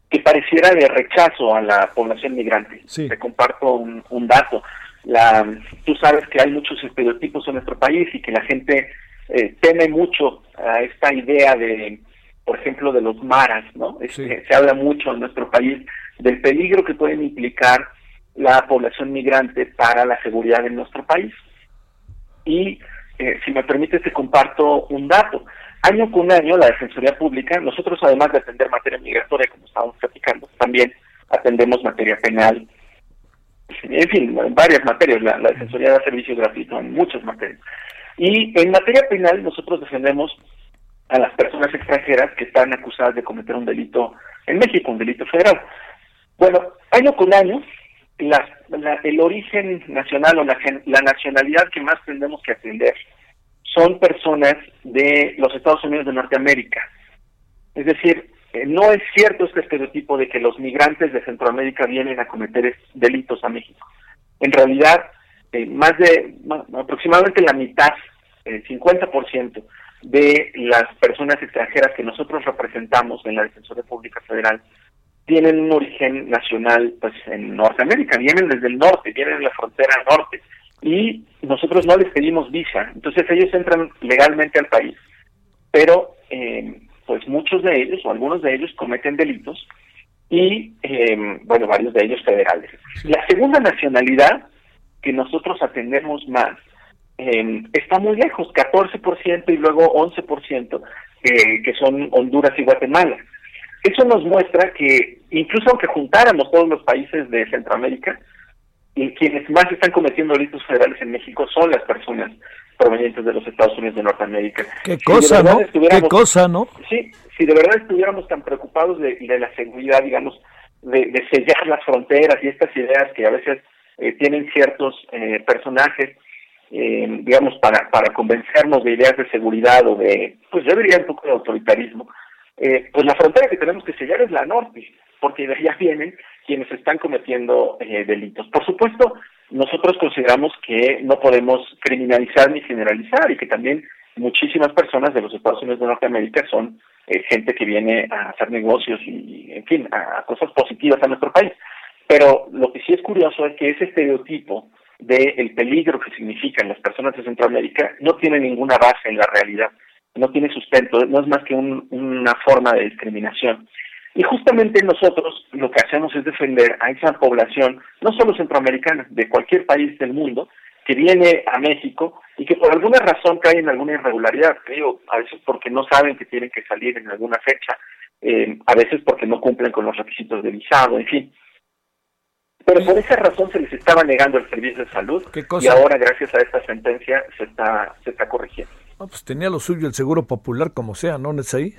que pareciera de rechazo a la población migrante. Te comparto un, un dato la tú sabes que hay muchos estereotipos en nuestro país y que la gente eh, teme mucho a esta idea de por ejemplo de los maras no este, se habla mucho en nuestro país del peligro que pueden implicar la población migrante para la seguridad en nuestro país y eh, si me permite te comparto un dato año con año la defensoría pública nosotros además de atender materia migratoria como estábamos platicando también atendemos materia penal en fin, varias materias, la, Defensoría da servicio gratuito en muchas materias. Y en materia penal nosotros defendemos a las personas extranjeras que están acusadas de cometer un delito en México, un delito federal. Bueno, año con año, el origen nacional o la, la nacionalidad que más tendemos que atender son personas de los Estados Unidos de Norteamérica. Es decir, eh, no es cierto este estereotipo de que los migrantes de Centroamérica vienen a cometer delitos a México. En realidad, eh, más de aproximadamente la mitad, el 50% de las personas extranjeras que nosotros representamos en la Defensoría Pública Federal tienen un origen nacional pues en Norteamérica, vienen desde el norte, vienen en la frontera norte y nosotros no les pedimos visa, entonces ellos entran legalmente al país, pero eh, pues muchos de ellos o algunos de ellos cometen delitos y, em, bueno, varios de ellos federales. La segunda nacionalidad que nosotros atendemos más em, está muy lejos, 14% y luego 11% eh, que son Honduras y Guatemala. Eso nos muestra que incluso aunque juntáramos todos los países de Centroamérica, y quienes más están cometiendo delitos federales en México son las personas provenientes de los Estados Unidos de Norteamérica. Qué cosa, ¿no? Qué cosa, ¿no? Sí, si de verdad estuviéramos tan preocupados de, la seguridad, digamos, de, sellar las fronteras y estas ideas que a veces eh, tienen ciertos eh, personajes, eh, digamos, para, para convencernos de ideas de seguridad o de, pues yo diría un poco de autoritarismo, pues la frontera que tenemos que sellar es la norte, porque de allá vienen quienes están cometiendo delitos. Por supuesto, nosotros consideramos que no podemos criminalizar ni generalizar y que también muchísimas personas de los Estados Unidos de Norteamérica son eh, gente que viene a hacer negocios y, en fin, a, cosas positivas a nuestro país. Pero lo que sí es curioso es que ese estereotipo del peligro que significan las personas de Centroamérica no tiene ninguna base en la realidad, no tiene sustento, no es más que una forma de discriminación. Y justamente nosotros lo que hacemos es defender a esa población, no solo centroamericana, de cualquier país del mundo, que viene a México y que por alguna razón cae en alguna irregularidad, creo, a veces porque no saben que tienen que salir en alguna fecha, eh, a veces porque no cumplen con los requisitos de visado, en fin. Pero por esa razón se les estaba negando el servicio de salud y ahora gracias a esta sentencia se está se está corrigiendo. Pues tenía lo suyo el Seguro Popular como sea, ¿no, ahí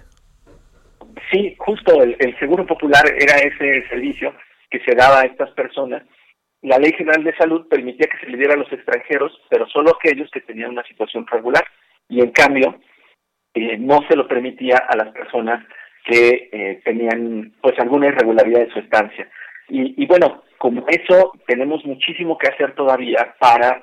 sí, justo el, Seguro Popular era ese servicio que se daba a estas personas. La Ley General de Salud permitía que se le diera a los extranjeros, pero solo aquellos que tenían una situación regular. Y en cambio, eh, no se lo permitía a las personas que eh, tenían pues alguna irregularidad en su estancia. Y, y, bueno, como eso tenemos muchísimo que hacer todavía para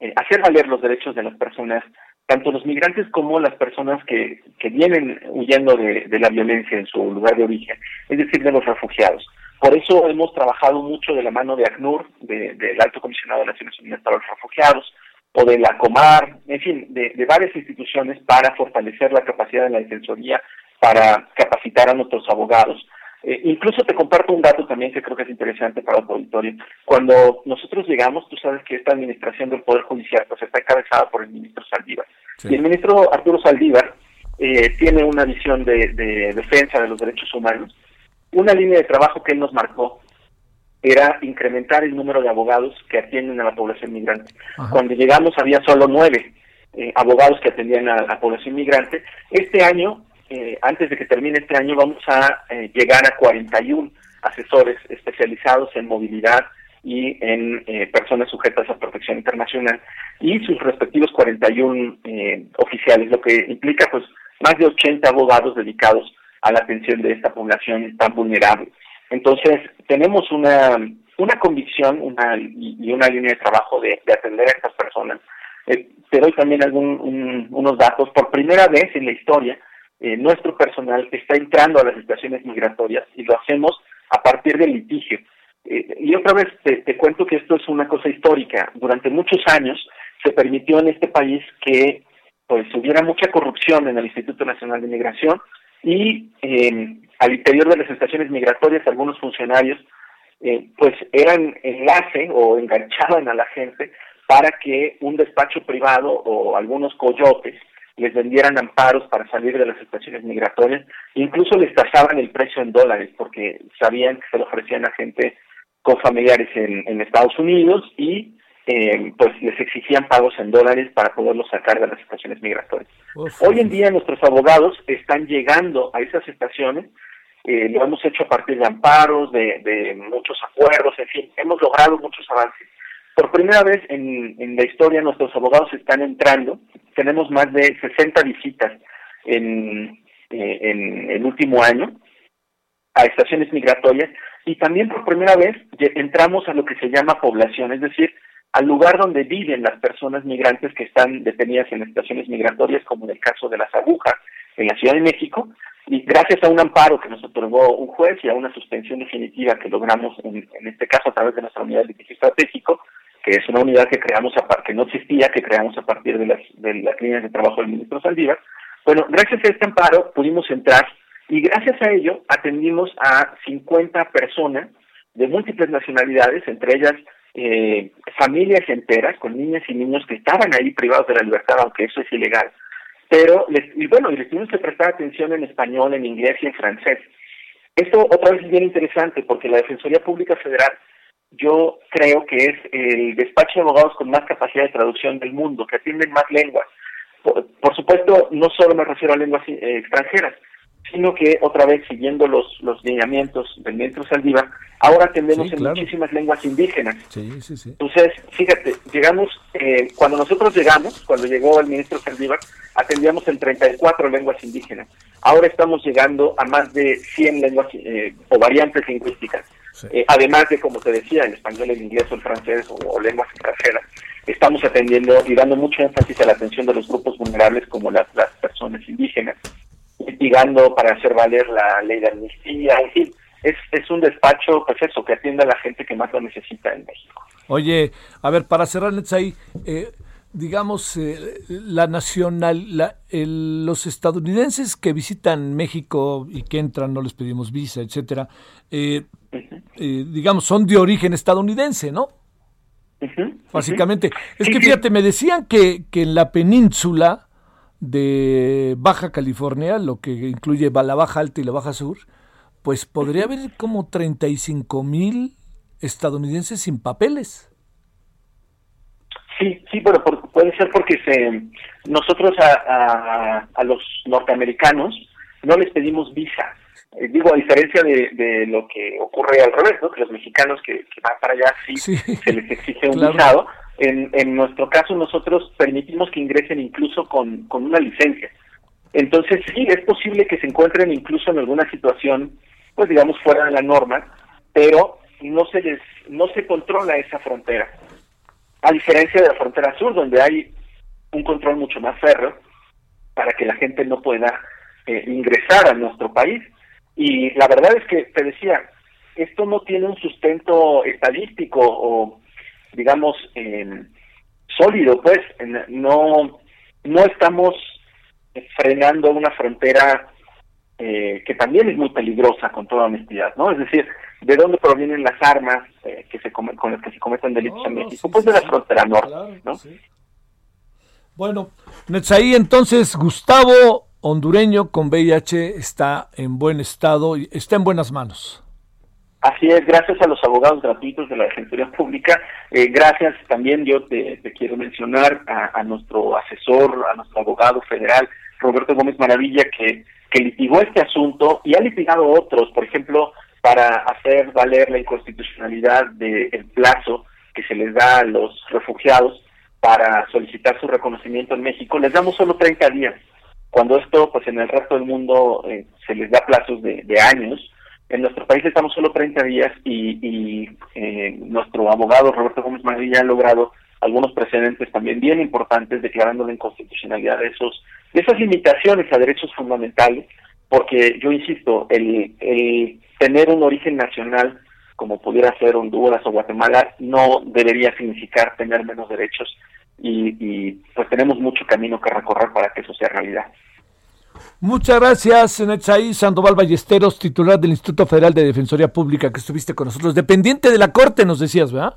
eh, hacer valer los derechos de las personas, tanto los migrantes como las personas que, que vienen huyendo de, de la violencia en su lugar de origen, es decir, de los refugiados. Por eso hemos trabajado mucho de la mano de ACNUR, del Alto Comisionado de Naciones Unidas para los Refugiados, o de la Comar, en fin, de, de, varias instituciones para fortalecer la capacidad de la defensoría, para capacitar a nuestros abogados. Eh, incluso te comparto un dato también que creo que es interesante para el auditorio. Cuando nosotros llegamos, tú sabes que esta administración del Poder Judicial pues está encabezada por el ministro Saldívar. Y el ministro Arturo Saldívar eh, tiene una visión de, defensa de los derechos humanos. Una línea de trabajo que él nos marcó era incrementar el número de abogados que atienden a la población migrante. Cuando llegamos había solo nueve eh, abogados que atendían a la población migrante. Este año eh, antes de que termine este año vamos a eh, llegar a 41 asesores especializados en movilidad y en eh, personas sujetas a protección internacional y sus respectivos 41 oficiales, lo que implica pues más de 80 abogados dedicados a la atención de esta población tan vulnerable. Entonces, tenemos una, una convicción una, y, una línea de trabajo de, atender a estas personas. Te doy también algún, unos datos. Por primera vez en la historia, eh, nuestro personal está entrando a las estaciones migratorias y lo hacemos a partir del litigio. Eh, y otra vez te, cuento que esto es una cosa histórica. Durante muchos años se permitió en este país que pues hubiera mucha corrupción en el Instituto Nacional de Migración y eh, al interior de las estaciones migratorias algunos funcionarios pues eran enlace o enganchaban a la gente para que un despacho privado o algunos coyotes les vendieran amparos para salir de las estaciones migratorias, incluso les tasaban el precio en dólares porque sabían que se lo ofrecían a gente con familiares en, Estados Unidos y eh, pues les exigían pagos en dólares para poderlos sacar de las estaciones migratorias. Hoy en día nuestros abogados están llegando a esas estaciones, eh, lo hemos hecho a partir de amparos, de, de muchos acuerdos, en fin, hemos logrado muchos avances por primera vez en, la historia nuestros abogados están entrando. Tenemos más de 60 visitas en, eh, en el último año a estaciones migratorias y también por primera vez entramos a lo que se llama población, es decir, al lugar donde viven las personas migrantes que están detenidas en estaciones migratorias, como en el caso de las agujas en la Ciudad de México, y gracias a un amparo que nos otorgó un juez y a una suspensión definitiva que logramos en, en este caso a través de nuestra unidad de litigio estratégico, que es una unidad que creamos a que no existía, que creamos a partir de las, de las líneas de trabajo del ministro Saldívar. Bueno, gracias a este amparo pudimos entrar y gracias a ello atendimos a 50 personas de múltiples nacionalidades, entre ellas eh, familias enteras con niñas y niños que estaban ahí privados de la libertad, aunque eso es ilegal. Pero, les, y bueno, y les tuvimos que prestar atención en español, en inglés y en francés. Esto otra vez es bien interesante porque la Defensoría Pública Federal yo creo que es el despacho de abogados con más capacidad de traducción del mundo, que atienden más lenguas. Por, supuesto, no solo me refiero a lenguas eh, extranjeras, sino que otra vez siguiendo los, los lineamientos del ministro Saldívar, ahora atendemos en muchísimas lenguas indígenas. Entonces, fíjate, llegamos, eh, cuando nosotros llegamos, cuando llegó el ministro Saldívar, atendíamos en 34 lenguas indígenas. Ahora estamos llegando a más de 100 lenguas eh, o variantes lingüísticas. Eh, además de, como te decía, el español, el inglés o el francés o, lenguas extranjeras, estamos atendiendo y dando mucho énfasis a la atención de los grupos vulnerables como las, las personas indígenas, mitigando para hacer valer la ley de amnistía, en fin, es, es un despacho, pues eso, que atiende a la gente que más lo necesita en México. Oye, a ver, para cerrar, ahí, eh, digamos, eh, la nacional, la, los estadounidenses que visitan México y que entran, no les pedimos visa, etcétera, eh, eh, digamos, son de origen estadounidense, ¿no? Básicamente. Es que fíjate, me decían que, que en la península de Baja California, lo que incluye la Baja Alta y la Baja Sur, pues podría haber como 35 mil estadounidenses sin papeles. Sí, sí, pero puede ser porque se, nosotros a, a, los norteamericanos no les pedimos visa. Eh, digo, a diferencia de, lo que ocurre al revés, ¿no? que los mexicanos que, van para allá sí, se les exige un visado. En, en nuestro caso, nosotros permitimos que ingresen incluso con, con una licencia. Entonces, sí, es posible que se encuentren incluso en alguna situación, pues digamos, fuera de la norma, pero no se les, no se controla esa frontera. A diferencia de la frontera sur, donde hay un control mucho más férreo para que la gente no pueda eh, ingresar a nuestro país. Y la verdad es que, te decía, esto no tiene un sustento estadístico o, digamos, eh, sólido, pues, no, no estamos frenando una frontera eh, que también es muy peligrosa, con toda honestidad, ¿no? Es decir, ¿de dónde provienen las armas eh, que se con las que se cometen delitos en México? pues de la frontera norte, ¿no? Bueno, Netzaí, entonces Gustavo hondureño con VIH está en buen estado, y está en buenas manos. Así es, gracias a los abogados gratuitos de la Defensoría Pública, eh, gracias también yo te, quiero mencionar a, nuestro asesor, a nuestro abogado federal, Roberto Gómez Maravilla, que, litigó este asunto y ha litigado otros, por ejemplo, para hacer valer la inconstitucionalidad del plazo que se les da a los refugiados para solicitar su reconocimiento en México, les damos solo 30 días, cuando esto, pues en el resto del mundo eh, se les da plazos de, años. En nuestro país estamos solo 30 días y, eh, nuestro abogado Roberto Gómez Maravilla ha logrado algunos precedentes también bien importantes declarando la inconstitucionalidad de esos de esas limitaciones a derechos fundamentales porque yo insisto el, el tener un origen nacional como pudiera ser Honduras o Guatemala no debería significar tener menos derechos y, pues tenemos mucho camino que recorrer para que eso sea realidad. Muchas gracias, Netzaí Sandoval Ballesteros, titular del Instituto Federal de Defensoría Pública, que estuviste con nosotros, dependiente de la Corte, nos decías, ¿verdad?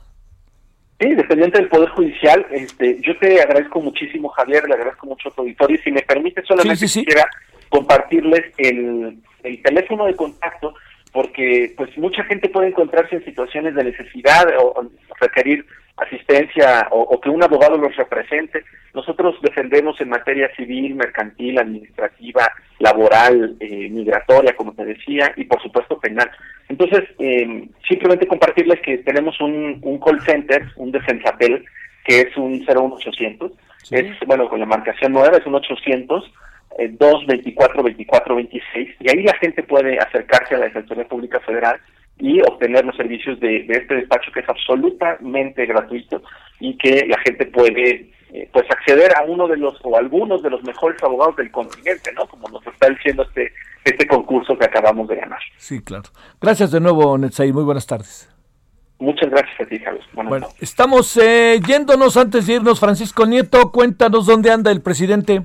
Sí, dependiente del Poder Judicial. Este, yo te agradezco muchísimo, Javier, le agradezco mucho a tu auditorio. Si me permite, solamente quisiera compartirles el, el teléfono de contacto, porque pues mucha gente puede encontrarse en situaciones de necesidad o requerir asistencia o, que un abogado los represente. Nosotros defendemos en materia civil, mercantil, administrativa, laboral, eh, migratoria, como te decía, y por supuesto penal. Entonces, eh, simplemente compartirles que tenemos un, un call center, un defensapel, que es un 01800. Es, bueno, con la marcación nueva, es un 800. Eh, 224 24 26 y ahí la gente puede acercarse a la Defensoría Pública Federal y obtener los servicios de, este despacho que es absolutamente gratuito y que la gente puede eh, pues acceder a uno de los o algunos de los mejores abogados del continente, ¿no? Como nos está diciendo este este concurso que acabamos de ganar. Sí, claro. Gracias de nuevo, Netzai. Muy buenas tardes. Muchas gracias a ti, Carlos. bueno, estamos eh, yéndonos antes de irnos. Francisco Nieto, cuéntanos dónde anda el presidente.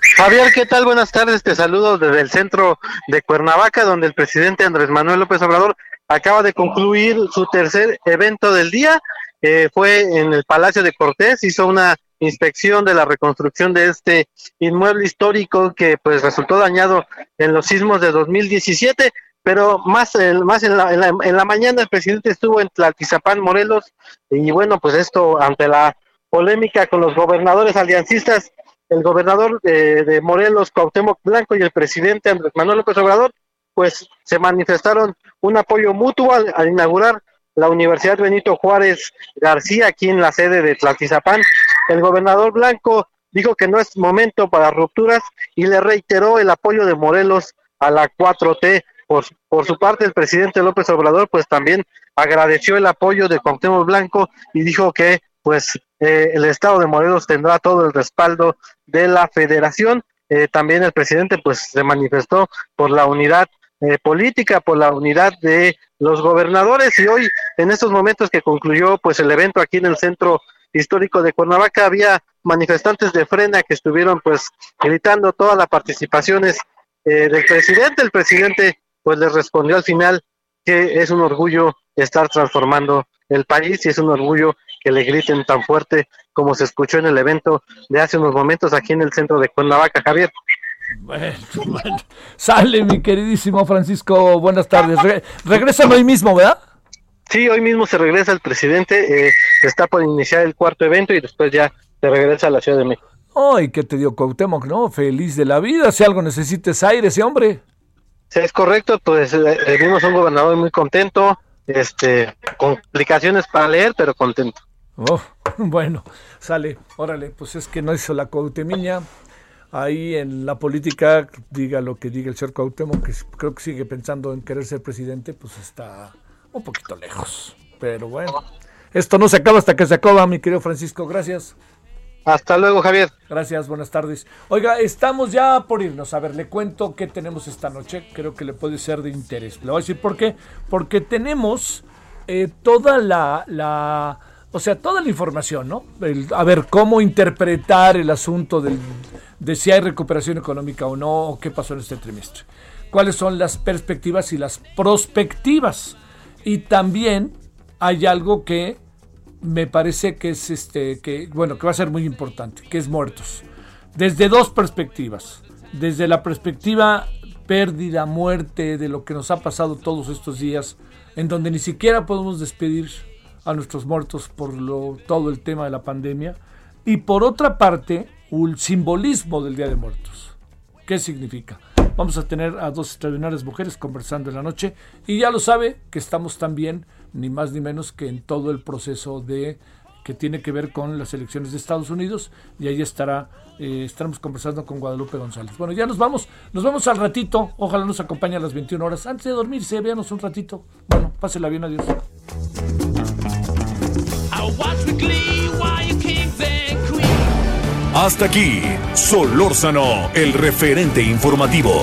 Javier, ¿qué tal? Buenas tardes. Te saludo desde el centro de Cuernavaca, donde el presidente Andrés Manuel López Obrador acaba de concluir su tercer evento del día. Eh, fue en el Palacio de Cortés, hizo una inspección de la reconstrucción de este inmueble histórico que pues resultó dañado en los sismos de 2017, pero más, más en, la, en, la, mañana el presidente estuvo en Tlaltizapán, Morelos, y bueno, pues esto ante la polémica con los gobernadores aliancistas el gobernador de, Morelos, Cuauhtémoc Blanco, y el presidente Andrés Manuel López Obrador, pues se manifestaron un apoyo mutuo al, inaugurar la Universidad Benito Juárez García aquí en la sede de Tlatizapán. El gobernador Blanco dijo que no es momento para rupturas y le reiteró el apoyo de Morelos a la 4T. Por, por su parte, el presidente López Obrador pues también agradeció el apoyo de Cuauhtémoc Blanco y dijo que pues eh, el estado de Morelos tendrá todo el respaldo de la federación. Eh, también el presidente pues se manifestó por la unidad eh, política, por la unidad de los gobernadores y hoy en estos momentos que concluyó pues el evento aquí en el centro histórico de Cuernavaca había manifestantes de frena que estuvieron pues gritando todas las participaciones del presidente. El presidente pues le respondió al final que es un orgullo estar transformando el país y es un orgullo que le griten tan fuerte como se escuchó en el evento de hace unos momentos aquí en el centro de Cuernavaca, Javier. Bueno, sale mi queridísimo Francisco, buenas tardes. regresan hoy mismo, ¿verdad? Sí, hoy mismo se regresa el presidente, eh, está por iniciar el cuarto evento y después ya se regresa a la Ciudad de México. Ay, ¿qué te dio Cuauhtémoc, no? Feliz de la vida, si algo necesites aire ese hombre. Sí, es correcto, pues eh, vimos un gobernador muy contento, este, complicaciones para leer, pero contento. Oh, bueno, sale, órale, pues es que no hizo la Cuauhtemiña. Ahí en la política, diga lo que diga el señor Cuauhtémoc, que creo que sigue pensando en querer ser presidente, pues está un poquito lejos. Pero bueno, esto no se acaba hasta que se acaba, mi querido Francisco. Gracias. Hasta luego, Javier. Gracias, buenas tardes. Oiga, estamos ya por irnos. A ver, le cuento qué tenemos esta noche. Creo que le puede ser de interés. Le voy a decir por qué. Porque tenemos eh, toda la, la, o sea, toda la información, ¿no? a ver, cómo interpretar el asunto del, de si hay recuperación económica o no, o qué pasó en este trimestre. Cuáles son las perspectivas y las prospectivas. Y también hay algo que me parece que es este, que, bueno, que va a ser muy importante, que es muertos. Desde dos perspectivas. Desde la perspectiva pérdida, muerte, de lo que nos ha pasado todos estos días, en donde ni siquiera podemos despedir a nuestros muertos por lo, todo el tema de la pandemia. Y por otra parte, un simbolismo del Día de Muertos. ¿Qué significa? Vamos a tener a dos extraordinarias mujeres conversando en la noche y ya lo sabe que estamos también ni más ni menos que en todo el proceso de que tiene que ver con las elecciones de Estados Unidos y ahí estará eh, estaremos conversando con Guadalupe González. Bueno, ya nos vamos, nos vamos al ratito, ojalá nos acompañe a las 21 horas. Antes de dormirse, véanos un ratito. Bueno, pásela bien, adiós. Hasta aquí, Solórzano, el referente informativo.